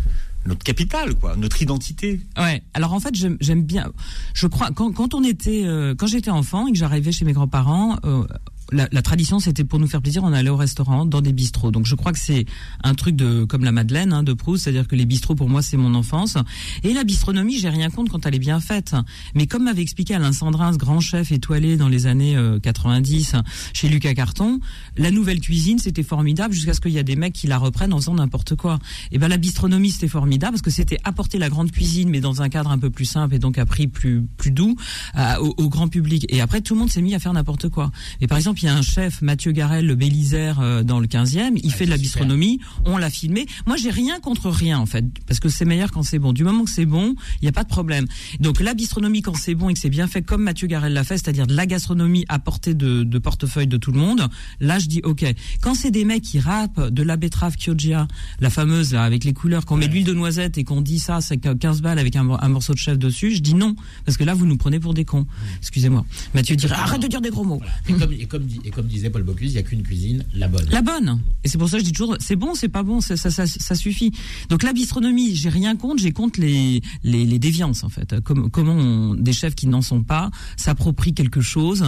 B: notre capital, quoi, notre identité.
D: Ouais. Alors en fait, j'aime bien. Je crois quand, quand on était, euh, quand j'étais enfant et que j'arrivais chez mes grands-parents, euh, la, la tradition c'était pour nous faire plaisir, on allait au restaurant, dans des bistrots. Donc je crois que c'est un truc de comme la Madeleine hein, de Proust, c'est-à-dire que les bistrots pour moi c'est mon enfance. Et la bistronomie, j'ai rien contre quand elle est bien faite. Mais comme m'avait expliqué Alain Sandrin, ce grand chef étoilé dans les années euh, 90 chez Lucas Carton, la nouvelle cuisine c'était formidable jusqu'à ce qu'il y a des mecs qui la reprennent en faisant n'importe quoi. Et ben la bistronomie c'était formidable parce que c'était apporter la grande cuisine mais dans un cadre un peu plus simple et donc à prix plus plus doux euh, au, au grand public. Et après tout le monde s'est mis à faire n'importe quoi. Et par exemple il y a un chef Mathieu Garel le Bélisère euh, dans le 15e, il fait de la
C: super.
D: bistronomie, on l'a filmé. Moi j'ai rien contre rien en fait parce que c'est meilleur quand c'est bon. Du moment que c'est bon, il n'y a pas de problème. Donc la bistronomie quand c'est bon et que c'est bien fait comme Mathieu Garel l'a fait, c'est-à-dire de la gastronomie à portée de, de portefeuille de tout le monde, là je dis ok. Quand c'est des mecs qui râpent de la betterave Chioggia, la fameuse là avec les couleurs, qu'on met de l'huile de noisette et qu'on dit ça c'est que 15 balles avec un, mor- un morceau de chef dessus, je dis non parce que là vous nous prenez pour des cons. Excusez-moi. Mathieu dirait arrête de dire des gros mots.
C: Voilà. Et comme, et comme et comme disait Paul Bocuse, il n'y a qu'une cuisine, la bonne.
D: La bonne. Et c'est pour ça que je dis toujours, c'est bon, c'est pas bon, ça, ça, suffit. Donc la bistronomie, j'ai rien contre, j'ai contre les, les, déviances en fait. Comme, comment des chefs qui n'en sont pas s'approprient quelque chose.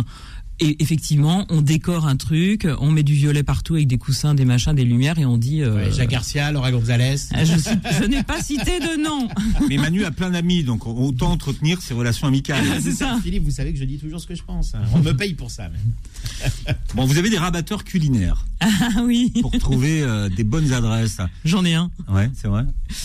D: Et effectivement, on décore un truc, on met du violet partout avec des coussins, des machins, des lumières, et on dit. euh,
C: Ouais, Jacques Garcia, Laura Gonzalez.
D: ah, je, n'ai pas cité de nom.
B: Mais Manu a plein d'amis, donc autant entretenir ses relations amicales.
D: c'est ça.
C: Philippe, vous savez que je dis toujours ce que je pense. On me paye pour ça. même.
B: Bon, vous avez des rabatteurs culinaires
D: Ah oui,
B: pour trouver euh, des bonnes adresses.
D: j'en ai un.
B: Ouais, c'est vrai.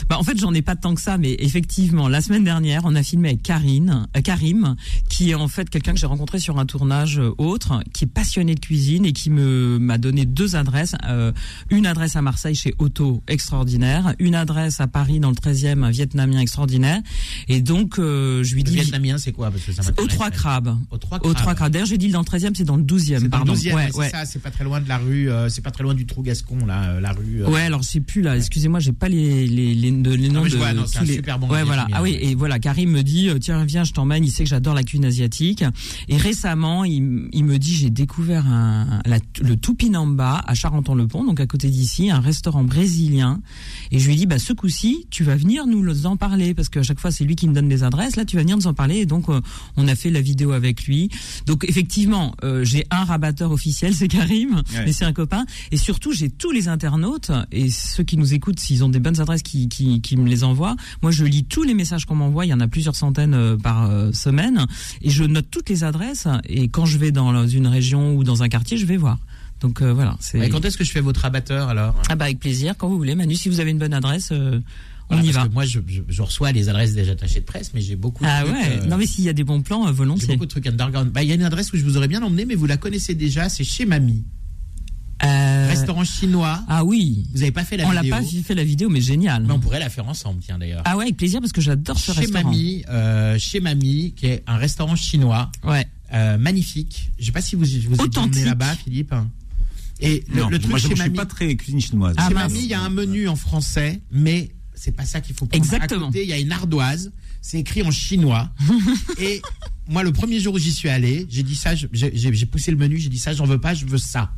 D: Bah, en fait, j'en ai pas tant que ça, mais effectivement, la semaine dernière, on a filmé avec Karine, euh, Karim, qui est en fait quelqu'un que j'ai rencontré sur un tournage autre, qui est passionné de cuisine et qui me m'a donné deux adresses. euh, une adresse à Marseille chez Otto, extraordinaire. Une adresse à Paris dans le 13e, un vietnamien extraordinaire. Et donc, euh, je lui
C: Le
D: dis...
C: vietnamien, c'est quoi? Parce que ça
D: Aux trois crabes.
C: Aux trois crabes.
D: crabes. D'ailleurs, j'ai dit dans le 13e, c'est dans le 12e,
C: C'est dans le
D: pardon.
C: 12e,
D: ouais,
C: ouais, ça, c'est pas très loin de la rue, euh, c'est pas très loin du Trou Gascon, là, euh, la rue. euh,
D: Ouais, alors je sais plus là. Excusez-moi, j'ai pas les les les, les noms
C: mais je
D: de
C: vois, non, c'est un
D: les.
C: super bon
D: ouais, voilà. Ah oui, et voilà. Karim me dit euh, tiens viens, je t'emmène. Il sait que j'adore la cuisine asiatique. Et récemment, il, il me dit j'ai découvert un la, le Tupinamba à Charenton-le-Pont, donc à côté d'ici, un restaurant brésilien. Et je lui dis bah ce coup-ci, tu vas venir nous en parler parce qu'à chaque fois c'est lui qui me donne des adresses. Là, tu vas venir nous en parler. Et donc euh, on a fait la vidéo avec lui. Donc effectivement, euh, j'ai un rabatteur officiel, c'est Karim,
B: Ouais.
D: mais c'est un copain. Et surtout, j'ai tous les internautes et ceux qui nous écoutent, s'ils ont des bonnes adresses, qui, qui, qui me les envoient. Moi, je lis tous les messages qu'on m'envoie. Il y en a plusieurs centaines euh, par semaine. Et je note toutes les adresses. Et quand je vais dans une région ou dans un quartier, je vais voir. Donc euh, voilà. C'est...
C: Et quand est-ce que je fais votre abatteur alors?
D: Ah bah avec plaisir, quand vous voulez. Manu, si vous avez une bonne adresse, euh, on y
C: parce
D: va.
C: que moi, je, je- je reçois les adresses des attachés de presse, mais j'ai beaucoup.
D: Ah
C: de trucs,
D: ouais.
C: euh,
D: Non mais s'il y a des bons plans, euh,
C: J'ai
D: volontiers.
C: beaucoup de trucs underground. Bah, il y a une adresse où je vous aurais bien emmené, mais vous la connaissez déjà. C'est chez Mamie, restaurant chinois.
D: Ah oui.
C: Vous avez pas fait la
D: on l'a
C: vidéo
D: pas fait la vidéo, mais génial.
C: Mais on pourrait la faire ensemble, tiens d'ailleurs.
D: Ah ouais, avec plaisir parce que j'adore ce
C: chez
D: restaurant.
C: Mamie, chez Mamie, qui est un restaurant chinois
D: Ouais.
C: Euh, magnifique. Je sais pas si vous vous êtes emmené là-bas, Philippe. Et le,
B: Non,
C: le truc
B: moi, je suis
C: Mamie,
B: pas très cuisine chinoise.
D: Ah,
C: chez
D: mince.
C: Mamie, il y a un menu en français, mais c'est pas ça qu'il faut prendre.
D: Exactement.
C: À côté, il y a une ardoise, c'est écrit en chinois. et moi, le premier jour où j'y suis allé, j'ai dit ça, j'ai poussé le menu, j'ai dit ça, j'en veux pas, je veux ça.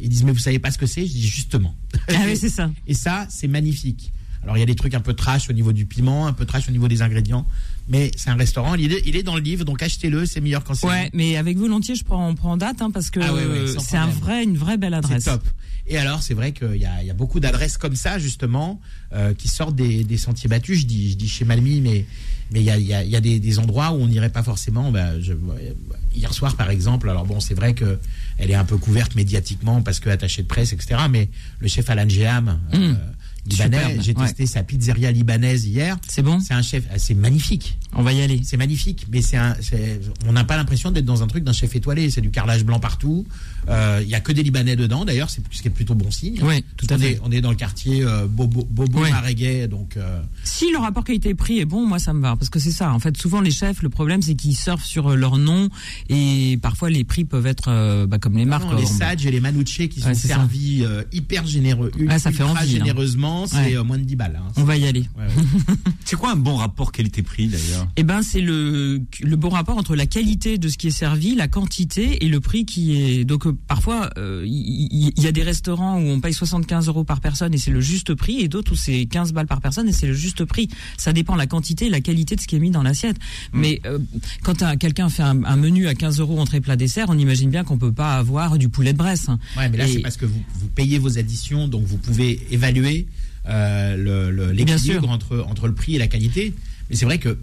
C: Ils disent, mais vous savez pas ce que c'est? Je dis justement.
D: Ah oui, c'est ça.
C: Et ça, c'est magnifique. Alors, il y a des trucs un peu trash au niveau du piment, un peu trash au niveau des ingrédients. Mais c'est un restaurant, il est, il est dans le livre, donc achetez-le, c'est meilleur quand c'est
D: Ouais, mais avec volontiers, je prends, on prend date hein, parce que
C: Ah ouais, ouais, sans
D: c'est un vrai, une vraie belle
C: C'est
D: adresse.
C: top. Et alors, c'est vrai qu'il y y a beaucoup d'adresses comme ça, justement, euh, qui sortent des, des sentiers battus. Je dis, je dis chez Malmy, mais mais il y a, y a- y a des, des endroits où on n'irait pas forcément. Bah, je- hier soir, par exemple, alors bon, c'est vrai que elle est un peu couverte médiatiquement parce que attachée de presse, etc. Mais le chef Alan Geham, euh, libanais, j'ai
D: ouais.
C: testé sa pizzeria libanaise hier.
D: C'est bon
C: C'est un chef, ah, c'est magnifique.
D: On va y aller.
C: C'est magnifique, mais c'est on n'a pas l'impression d'être dans un truc d'un chef étoilé. C'est du carrelage blanc partout. Euh, Il y a que des Libanais dedans, d'ailleurs, c'est ce qui est plutôt bon signe.
D: Oui, tout à
C: on
D: fait.
C: Est, on est dans le quartier euh, Bobo, Bobo. Maréguet, donc euh,
D: Si le rapport qualité-prix est bon, moi ça me va parce que c'est ça. En fait, souvent les chefs, le problème c'est qu'ils surfent sur euh, leur nom et parfois les prix peuvent être euh, bah, comme les marques.
C: non, les
D: quoi.
C: Sadj et les Manucci qui sont
D: Ouais,
C: servis euh, hyper généreux,
D: ça fait envie, là.
C: généreusement, c'est
D: Ouais.
C: euh, moins de 10 balles. hein.
D: On va y aller.
C: Ouais, ouais.
B: C'est quoi un bon rapport qualité-prix d'ailleurs?
D: Eh ben, c'est le le bon rapport entre la qualité de ce qui est servi, la quantité et le prix qui est. Donc euh, parfois, euh, il il y, a des restaurants où on paye 75 euros par personne et c'est le juste prix, et d'autres où c'est 15 balles par personne et c'est le juste prix. Ça dépend de la quantité et la qualité de ce qui est mis dans l'assiette. Mais euh, quand un- quelqu'un fait un, un menu à 15 euros entrée plat dessert, on imagine bien qu'on peut pas avoir du poulet de Bresse. hein.
C: Ouais, mais là,
D: Et-
C: c'est parce que vous, vous payez vos additions, donc vous pouvez évaluer euh, l'équilibre entre, entre le prix et la qualité. Mais c'est vrai que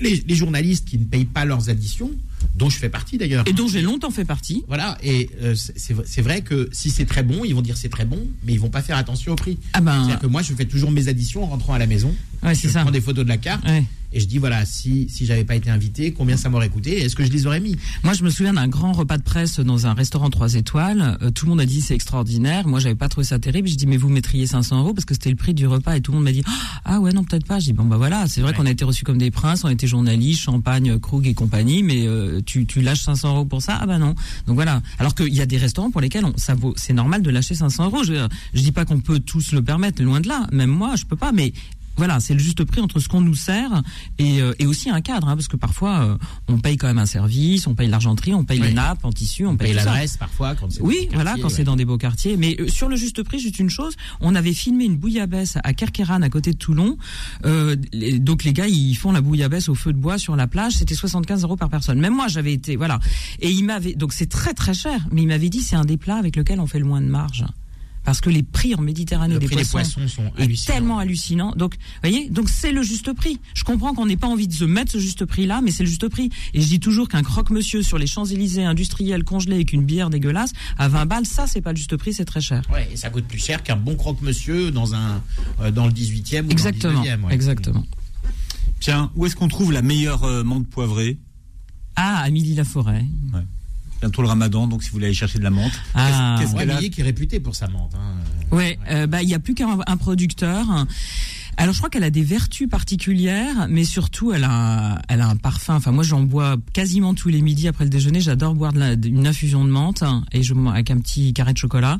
C: les, les journalistes qui ne payent pas leurs additions, dont je fais partie d'ailleurs,
D: Et dont j'ai longtemps fait partie.
C: voilà, et euh, c'est vrai que si c'est très bon, ils vont dire c'est très bon, mais ils vont pas faire attention au prix.
D: Ah ben,
C: C'est-à-dire que moi, je fais toujours mes additions en rentrant à la maison.
D: ouais, c'est
C: je
D: ça.
C: prends des photos de la carte
D: Ouais.
C: et je dis voilà, si, si j'avais pas été invité, combien ça m'aurait coûté Est-ce que je les aurais mis?
D: Moi, je me souviens d'un grand repas de presse dans un restaurant 3 étoiles. Euh, tout le monde a dit c'est extraordinaire. Moi, j'avais pas trouvé ça terrible. Je dis mais vous mettriez 500 euros parce que c'était le prix du repas et tout le monde m'a dit ah ouais non peut-être pas. Je dis bon bah voilà, c'est vrai
C: Ouais.
D: qu'on a été reçus comme des princes, on était journalistes, champagne, Krug et compagnie, mais euh, tu tu lâches 500 euros pour ça? Ah bah non. Donc voilà. Alors qu'il y a des restaurants pour lesquels on, ça c'est normal de lâcher 500 euros. Je, je dis pas qu'on peut tous le permettre, loin de là. Même moi, je peux pas, mais voilà, c'est le juste prix entre ce qu'on nous sert et, euh, et aussi un cadre, hein, parce que parfois euh, on paye quand même un service, on paye l'argenterie, on paye
C: Oui.
D: les nappes en tissu, on,
C: On paye
D: ça.
C: l'adresse parfois quand c'est. dans
D: Oui,
C: des
D: voilà,
C: quartiers,
D: quand
C: ouais.
D: c'est dans des beaux quartiers. Mais euh, sur le juste prix, juste une chose, on avait filmé une bouillabaisse à Kerkeran, à côté de Toulon. Euh, les- donc les gars, ils font la bouillabaisse au feu de bois sur la plage. C'était 75 euros par personne. Même moi, j'avais été, voilà. Et il m'avait, donc c'est très très cher. Mais il m'avait dit c'est un des plats avec lequel on fait le moins de marge. Parce que les prix en Méditerranée
C: Le
D: des
C: prix des
D: poissons,
C: poissons sont
D: est
C: hallucinants.
D: tellement hallucinant. Donc, vous voyez, donc c'est le juste prix. Je comprends qu'on n'ait pas envie de se mettre ce juste prix là, mais c'est le juste prix. Et je dis toujours qu'un croque-monsieur sur les Champs-Élysées industriels congelé avec une bière dégueulasse à 20 balles, ça c'est pas le juste prix, c'est très cher.
C: Ouais, et ça coûte plus cher qu'un bon croque-monsieur dans un euh, dans le 18e ou
D: Exactement,
C: dans le 19e. ouais.
D: exactement.
B: Tiens, où est-ce qu'on trouve la meilleure euh, menthe poivrée?
D: Ah, Amélie Laforêt.
B: Bientôt le ramadan, donc si vous voulez aller chercher de la menthe.
D: Ah.
B: Qu'est-ce
C: Ouais,
B: qu'elle a
C: qui est réputé pour sa menthe. hein.
D: Ouais, euh, bah il y a plus qu'un un producteur. Alors je crois qu'elle a des vertus particulières, mais surtout elle a, elle a un parfum. Enfin moi j'en bois quasiment tous les midis après le déjeuner. J'adore boire de la, une infusion de menthe et je avec un petit carré de chocolat.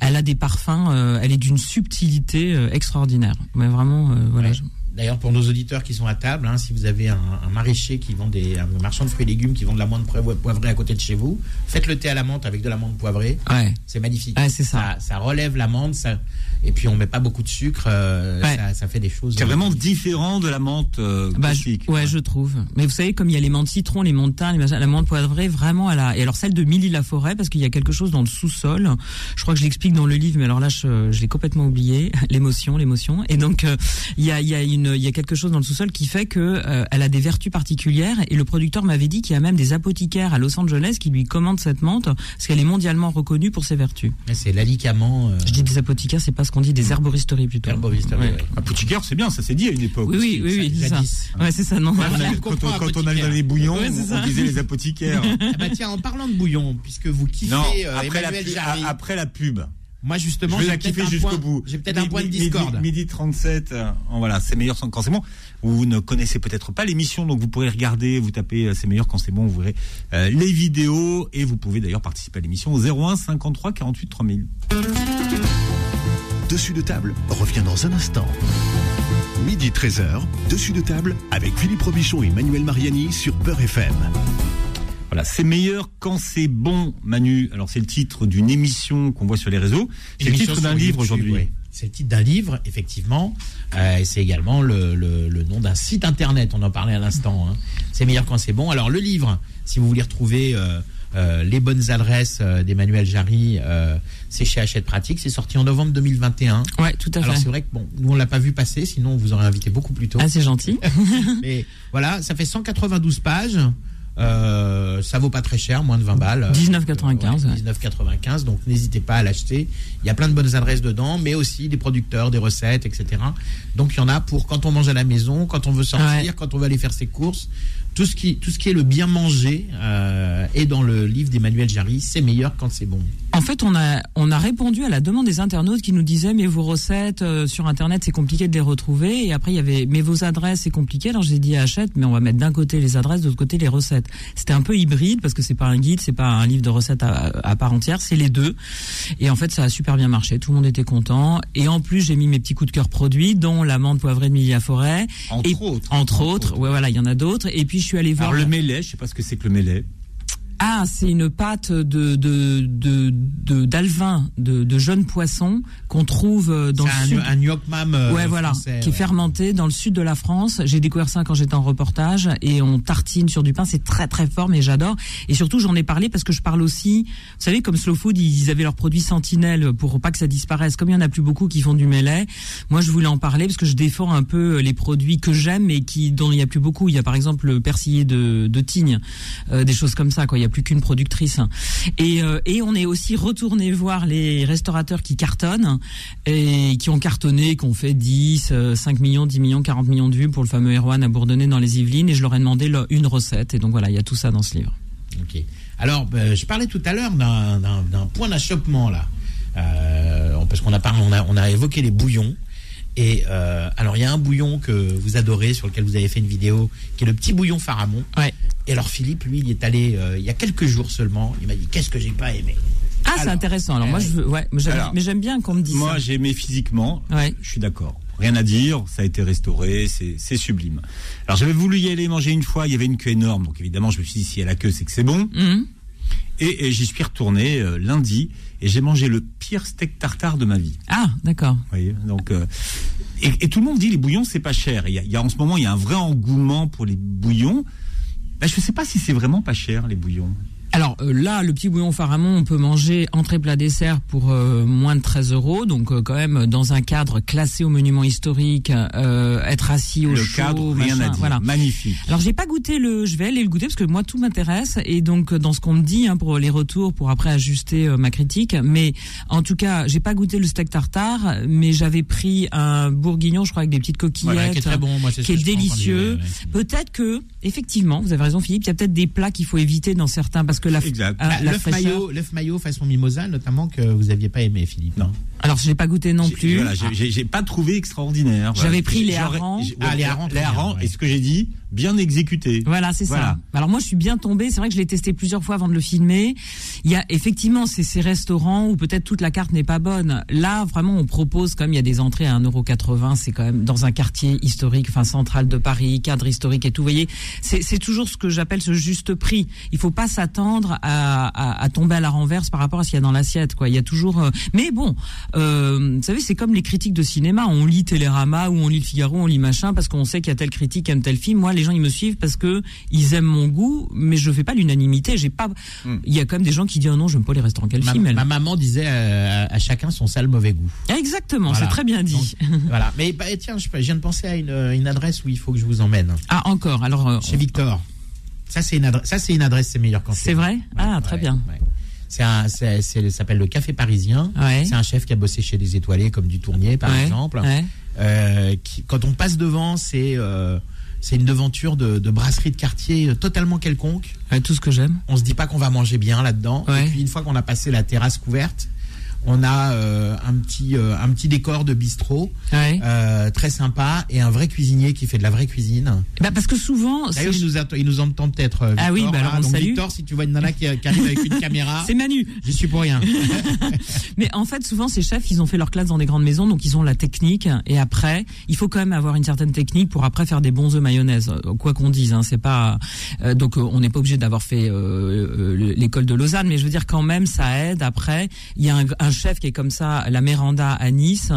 D: Elle a des parfums. euh, elle est d'une subtilité euh, extraordinaire. Mais vraiment euh, voilà.
C: Ouais. D'ailleurs, pour nos auditeurs qui sont à table, hein, si vous avez un, un maraîcher qui vend des, un marchand de fruits et légumes qui vend de la menthe poiv- poivrée à côté de chez vous, faites le thé à la menthe avec de la menthe poivrée.
D: Ouais.
C: C'est magnifique.
D: Ouais, c'est ça.
C: ça. relève la menthe, ça, et puis on met pas beaucoup de sucre, euh,
D: Ouais.
C: ça, ça fait des choses.
B: C'est vraiment différent de la menthe euh,
D: Bah, je-
B: classique.
D: ouais, je trouve. Mais vous savez, comme il y a les menthes citron, les menthes thym, la menthe poivrée, vraiment, elle a. Et alors celle de Milly la forêt, parce qu'il y a quelque chose dans le sous-sol. Je crois que je l'explique dans le livre, mais alors là, je, je l'ai complètement oublié. L'émotion, l'émotion. Et donc, euh, il y a, il y a une, il y a quelque chose dans le sous-sol qui fait que euh, elle a des vertus particulières. Et le producteur m'avait dit qu'il y a même des apothicaires à Los Angeles qui lui commandent cette menthe parce qu'elle est mondialement reconnue pour ses vertus.
C: C'est l'alicament. euh,
D: Je dis des apothicaires, c'est pas ce qu'on dit, des herboristeries plutôt.
C: herboristerie,
D: Ouais.
C: ouais.
B: Apothicaire, c'est bien, ça s'est dit à une époque.
D: Oui, oui,
B: aussi.
D: oui, oui, c'est ça. Ouais, c'est ça, non.
B: On quand, on, quand on
C: apothicaire.
B: allait dans les bouillons,
D: Ouais, c'est
B: on, disait les apothicaires.
C: Ah bah tiens, en parlant de bouillon, puisque vous kiffez
B: non,
C: euh,
B: après, la,
C: Emmanuel Jarry,
B: a- après la pub.
C: Moi justement, j'ai peut-être un
B: jusqu'au
C: point-
B: bout.
C: J'ai peut-être un
B: Mi-
C: point de discorde.
B: Midi, midi 37, euh, voilà, c'est meilleur quand c'est bon. Vous ne connaissez peut-être pas l'émission, donc vous pourrez regarder, vous tapez euh, c'est meilleur quand c'est bon, vous verrez euh, les vidéos et vous pouvez d'ailleurs participer à l'émission au 01 53 48 3000.
A: Dessus de table revient dans un instant. Midi 13h, dessus de table avec Philippe Robichon et Manuel Mariani sur Peur FM.
B: Voilà, c'est meilleur quand c'est bon, Manu. Alors c'est le titre d'une émission qu'on voit sur les réseaux. C'est le titre d'un livre aujourd'hui.
C: ouais. C'est le titre d'un livre, effectivement. Euh, et c'est également le, le- le nom d'un site internet. On en parlait à l'instant. hein. C'est meilleur quand c'est bon. Alors le livre, si vous voulez retrouver euh, euh, les bonnes adresses euh, d'Emmanuel Jarry, euh, c'est chez Hachette Pratique. C'est sorti en novembre 2021.
D: Ouais, tout à
C: Alors
D: fait.
C: c'est vrai que bon, nous on l'a pas vu passer, sinon on vous aurait invité beaucoup plus tôt.
D: Ah, c'est gentil.
C: Mais voilà, ça fait 192 pages. Euh, ça vaut pas très cher, moins de 20 balles.
D: 19,95,
C: Ouais,
D: ouais.
C: 19,95. Donc n'hésitez pas à l'acheter. Il y a plein de bonnes adresses dedans, mais aussi des producteurs, des recettes, etc. Donc il y en a pour quand on mange à la maison, quand on veut sortir,
D: Ouais.
C: quand on veut aller faire ses courses. Tout ce qui, tout ce qui est le bien manger euh, est dans le livre d'Emmanuel Jarry. C'est meilleur quand c'est bon.
D: En fait, on a on a répondu à la demande des internautes qui nous disaient mais vos recettes euh, sur internet c'est compliqué de les retrouver et après il y avait mais vos adresses c'est compliqué alors j'ai dit achète mais on va mettre d'un côté les adresses de l'autre côté les recettes. C'était un peu hybride parce que c'est pas un guide, c'est pas un livre de recettes à, à part entière, c'est les deux. Et en fait, ça a super bien marché, tout le monde était content et en plus j'ai mis mes petits coups de cœur produits dont l'amande poivrée de Milia Forêt
B: Entre
D: et,
B: autres.
D: Entre autres, ouais voilà, il y en a d'autres et puis je suis allé voir
B: Alors le mêlé, je sais pas ce que c'est que le mêlé.
D: Ah, c'est une pâte de de de de- d'alvin, de, de, jeunes poissons qu'on trouve euh, dans le
C: un,
D: sud.
C: un gnocchi mam, euh,
D: ouais, voilà,
C: français,
D: qui est fermenté dans le sud de la France. J'ai découvert ça quand j'étais en reportage et on tartine sur du pain. C'est très très fort, mais j'adore. Et surtout, j'en ai parlé parce que je parle aussi. Vous savez, comme Slow Food, ils avaient leur produit Sentinelle pour pas que ça disparaisse. Comme il y en a plus beaucoup qui font du mêlé, moi je voulais en parler parce que je défends un peu les produits que j'aime mais qui dont il y a plus beaucoup. Il y a par exemple le persillé de, de Tignes, euh, des choses comme ça. Quoi, il y a plus qu'une productrice. Et, euh, et on est aussi retourné voir les restaurateurs qui cartonnent et qui ont cartonné, qui ont fait 10, euh, 5 millions, 10 millions, 40 millions de vues pour le fameux Erwan à Bourdonnais dans les Yvelines. Et je leur ai demandé leur- une recette. Et donc voilà, il y a tout ça dans ce livre.
C: Ok. Alors, euh, je parlais tout à l'heure d'un- point d'achoppement là, Euh, parce qu'on a parlé, on a, on a évoqué les bouillons. Et euh, alors, il y a un bouillon que vous adorez, sur lequel vous avez fait une vidéo, qui est le petit bouillon Faramon.
D: Ouais.
C: Et alors, Philippe, lui, il est allé euh, il y a quelques jours seulement. Il m'a dit qu'est-ce que j'ai pas aimé.
D: Ah, c'est intéressant. Alors moi,
C: euh,
D: je veux, ouais, mais j'aime- bien qu'on me dise
B: Moi, j'ai aimé physiquement.
D: Ouais.
B: Je suis d'accord. rien à dire, ça a été restauré, c'est sublime. Alors j'avais voulu y aller manger une fois, il y avait une queue énorme, donc évidemment je me suis dit s'il y a la queue c'est que c'est bon.
D: Mhm.
B: Et, et j'y suis retourné euh, lundi et j'ai mangé le pire steak tartare de ma vie.
D: Ah, d'accord.
B: Voyez donc euh, et, et tout le monde dit les bouillons c'est pas cher. Il y, a, il y a en ce moment il y a un vrai engouement pour les bouillons. Ben, je sais pas si c'est vraiment pas cher les bouillons.
D: Alors euh, là, le petit bouillon Faramon, on peut manger entrée plat dessert pour euh, moins de 13 euros. Donc euh, quand même dans un cadre classé au monument historique, euh, être assis au
B: le
D: chaud,
B: cadre rien
D: machin,
B: à dire.
D: Voilà.
B: Magnifique.
D: Alors j'ai pas goûté le, je vais aller le goûter parce que moi tout m'intéresse et donc dans ce qu'on me dit hein, pour les retours, pour après ajuster euh, ma critique. Mais en tout cas, j'ai pas goûté le steak tartare, mais j'avais pris un bourguignon, je crois avec des petites coquillettes,
C: Voilà, qui est très bon. Moi, c'est ce
D: qui est délicieux. Peut-être que effectivement, vous avez raison Philippe, il y a peut-être des plats qu'il faut éviter dans certains parce que la,
B: Exact.
D: ah,
C: Bah,
D: la
C: L'œuf maillot, l'œuf maillot façon mimosa, notamment que vous aviez pas aimé, Philippe.
B: Non?
D: Alors je l'ai pas goûté non plus.
B: Voilà, j'ai- pas trouvé extraordinaire. Voilà.
D: J'avais pris les harengs.
C: Ah, les harengs,
B: les harengs,
C: ouais.
B: et ce que j'ai dit, bien exécuté.
D: Voilà, c'est
B: Voilà.
D: ça. Alors moi, je suis bien tombée. C'est vrai que je l'ai testé plusieurs fois avant de le filmer. Il y a effectivement ces, ces restaurants où peut-être toute la carte n'est pas bonne. Là, vraiment, on propose comme il y a des entrées à 1,80€. C'est quand même dans un quartier historique, enfin central de Paris, cadre historique et tout. Vous voyez, c'est c'est toujours ce que j'appelle ce juste prix. Il faut pas s'attendre à, à, à tomber à la renverse par rapport à ce qu'il y a dans l'assiette. Quoi. Il y a toujours. euh, Mais bon, euh, vous savez, c'est comme les critiques de cinéma. On lit Télérama ou on lit Le Figaro, on lit machin parce qu'on sait qu'il y a telle critique, qui aime tel film. Moi, les gens ils me suivent parce que ils aiment mon goût, mais je fais pas l'unanimité. J'ai pas. Il y a quand même des gens qui disent oh non, j'aime pas les restaurants. Quel
C: Ma,
D: film elle
C: ma maman disait euh, à chacun son sale mauvais goût.
D: Exactement,
C: Voilà.
D: c'est très bien dit.
C: Donc, voilà. Mais bah, tiens, je, je viens de penser à une, une adresse où il faut que je vous emmène.
D: ah encore. Alors euh,
C: Chez Victor. Ça c'est une adresse. Ça c'est une adresse, c'est meilleur qu'en
D: C'est vrai Ah, très bien.
C: C'est, s'appelle le Café Parisien.
D: Ouais.
C: C'est un chef qui a bossé chez des étoilés comme du Tournier par
D: Ouais,
C: exemple.
D: ouais.
C: Euh, qui, quand on passe devant, c'est euh, c'est une devanture de, de brasserie de quartier euh, totalement quelconque.
D: Tout ce que j'aime.
C: On se dit pas qu'on va manger bien là-dedans. Et puis une fois qu'on a passé la terrasse couverte, on a euh, un petit euh, un petit décor de bistrot
D: Ouais.
C: euh, très sympa et un vrai cuisinier qui fait de la vraie cuisine.
D: Bah parce que souvent,
C: D'ailleurs, il nous, attend- il nous entend peut-être. euh,
D: Ah oui, bah alors on
C: Donc,
D: salue.
C: Victor, si tu vois une nana qui, qui arrive avec une caméra,
D: c'est Manu.
C: je suis pour rien.
D: Mais en fait, souvent, ces chefs, ils ont fait leur classe dans des grandes maisons, donc ils ont la technique. Et après, il faut quand même avoir une certaine technique pour après faire des bons œufs mayonnaise. Euh, Quoi qu'on dise, hein, c'est pas. euh, donc, on n'est pas obligé d'avoir fait l'école de Lausanne, mais je veux dire quand même, ça aide. Après, il y a un, un chef qui est comme ça, la Méranda à Nice,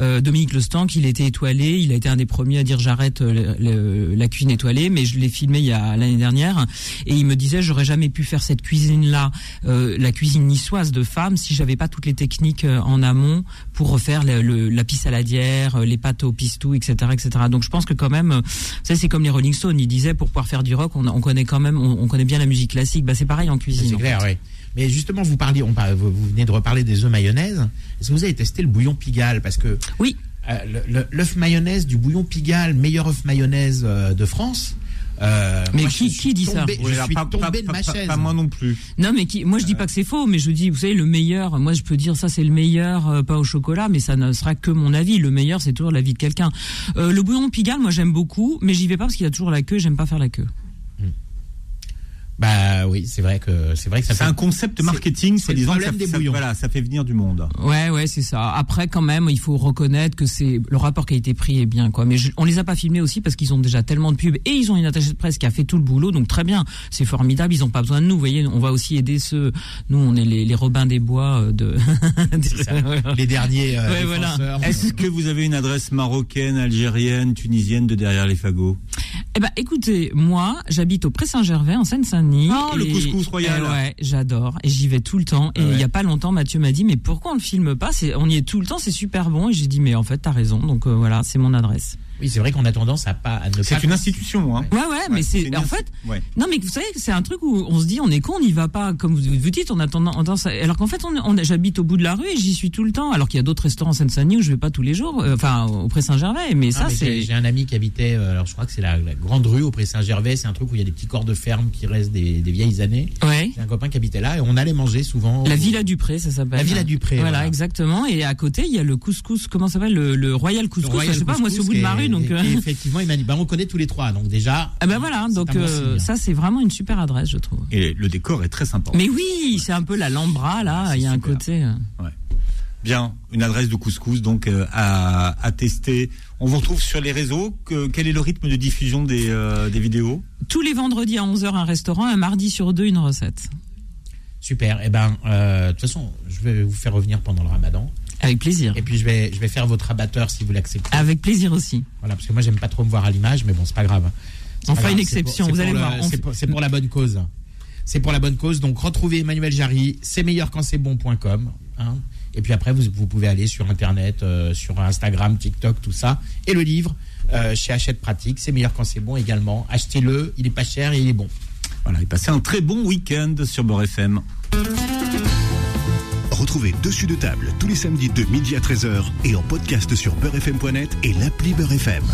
D: euh, Dominique Lestanc, il était étoilé. Il a été un des premiers à dire j'arrête euh, la cuisine étoilée, mais je l'ai filmé il y a l'année dernière, et il me disait j'aurais jamais pu faire cette cuisine là, la cuisine niçoise de femmes, si j'avais pas toutes les techniques euh, en amont pour refaire le, le- la pisse saladière, euh, les pâtes au pistou, etc., etc. Donc je pense que quand même, euh, c'est comme les Rolling Stones, ils disaient pour pouvoir faire du rock, on, on connaît quand même, on, on connaît bien la musique classique. Bah c'est pareil en cuisine.
C: C'est
D: en
C: clair,
D: fait.
C: oui. Mais justement, vous parliez, on vous, vous venez de reparler des œufs mayonnaise. Est-ce que vous avez testé le bouillon Pigalle? Parce que
D: Oui.
C: euh, l'œuf mayonnaise du bouillon Pigalle, meilleur œuf mayonnaise euh, de France. euh,
D: Mais
C: moi,
D: qui-
C: je suis
D: qui dit ça?
C: tombé- Je suis
B: pas,
C: tombé
B: pas-
C: de
B: pas-
C: ma
B: pas-
C: chaise.
B: pas moi non plus.
D: Non, mais qui, moi je dis pas que c'est faux, mais je dis, vous savez, le meilleur, moi je peux dire ça c'est le meilleur euh, pain au chocolat, mais ça ne sera que mon avis. Le meilleur c'est toujours l'avis de quelqu'un. Euh, le bouillon Pigalle, moi j'aime beaucoup, mais j'y vais pas parce qu'il y a toujours la queue. J'aime pas faire la queue.
C: Bah oui, c'est vrai que c'est vrai que ça
B: C'est
C: fait
B: un concept marketing,
C: c'est
B: disant que ça,
C: des
B: ça-
C: bouillons.
B: voilà, ça fait venir du monde.
D: Ouais, ouais, c'est ça. Après, quand même, il faut reconnaître que c'est le rapport qualité-prix est bien, quoi. Mais je- on les a pas filmés aussi parce qu'ils ont déjà tellement de pubs et ils ont une attachée de presse qui a fait tout le boulot, donc très bien. C'est formidable. Ils ont pas besoin de nous. Vous voyez, on va aussi aider ceux. Nous, on est les, les Robins des Bois euh, de.
C: Les derniers euh,
D: Ouais, voilà.
C: défenseurs.
B: Est-ce que vous avez une adresse marocaine, algérienne, tunisienne de derrière les fagots?
D: Eh ben, écoutez, moi, j'habite au Pré-Saint-Gervais, en Seine-Saint-denis.
B: Oh, le
D: Et-
B: couscous royal.
D: Eh ouais, j'adore. Et j'y vais tout le temps. Et
C: Ah
D: il
C: ouais.
D: y a pas longtemps, Mathieu m'a dit, mais pourquoi on le filme pas? On y est tout le temps, c'est super bon. Et j'ai dit, mais en fait, t'as raison. Donc euh, voilà, c'est mon adresse.
C: Oui, c'est vrai qu'on a tendance à pas à ne pas.
B: C'est une institution, hein.
D: Ouais, ouais, mais c'est, en fait,
B: ouais.
D: non, mais vous savez, c'est un truc où on se dit, on est con, on n'y va pas. Comme vous, vous dites, on a tendance, à- alors qu'en fait, on, on- j'habite au bout de la rue et j'y suis tout le temps. Alors qu'il y a d'autres restaurants en Seine-Saint-Denis où je vais pas tous les jours. euh, Enfin, au Pré-Saint-Gervais. Mais
C: Ah,
D: ça,
C: mais
D: c'est.
C: j'ai un ami qui habitait, euh, alors je crois que c'est la, la grande rue au Pré-Saint-Gervais, c'est un truc où il y a des petits corps de ferme qui restent des, des vieilles années.
D: Ouais.
C: J'ai un copain qui habitait là et on allait manger souvent.
D: La
C: au-
D: Villa du Pré, ça s'appelle.
C: La Villa du Pré,
D: Voilà,
C: voilà.
D: exactement. Et à côté, il y a le couscous. Comment ça s'appelle le, le Royal
C: le
D: Couscous.
C: Royal
D: je sais pas, moi, c'est au bout de ma
C: qui
D: donc.
C: qui
D: euh,
C: effectivement, il m'a dit, bah, on connaît tous les trois, donc déjà.
D: Ah ben voilà, donc
C: bon
D: euh, ça c'est vraiment une super adresse, je trouve.
B: Et le décor est très sympa.
D: Mais oui, c'est un peu la Lambra là.
C: Ah,
D: Il y a un côté. euh,
B: Bien, une adresse de couscous donc euh, à, à, tester. On vous retrouve sur les réseaux. Que, quel est le rythme de diffusion des, euh, des vidéos?
D: Tous les vendredis à 11h un restaurant, un mardi sur deux une recette.
C: Super. Eh ben, euh, de toute façon, je vais vous faire revenir pendant le Ramadan.
D: Avec plaisir.
C: Et puis je vais, je vais faire votre abatteur si vous l'acceptez.
D: Avec plaisir aussi.
C: Voilà, parce que moi j'aime pas trop me voir à l'image, mais bon, c'est pas grave.
D: On fera une exception, vous allez voir.
C: C'est pour, pour, la bonne cause. C'est pour la bonne cause. Donc retrouvez Emmanuel Jarry, c'est meilleur quand c'est bon.com. Hein. Et puis après, vous, vous, pouvez aller sur Internet, euh, sur Instagram, TikTok, tout ça. Et le livre euh, chez Hachette Pratique, c'est meilleur quand c'est bon également. Achetez-le, il est pas cher et il est bon.
B: Voilà, et passez un très bon week-end sur Beurre FM.
A: Retrouvez Dessus de table tous les samedis de midi à 13h et en podcast sur beurrefm.net et l'appli Beurre FM.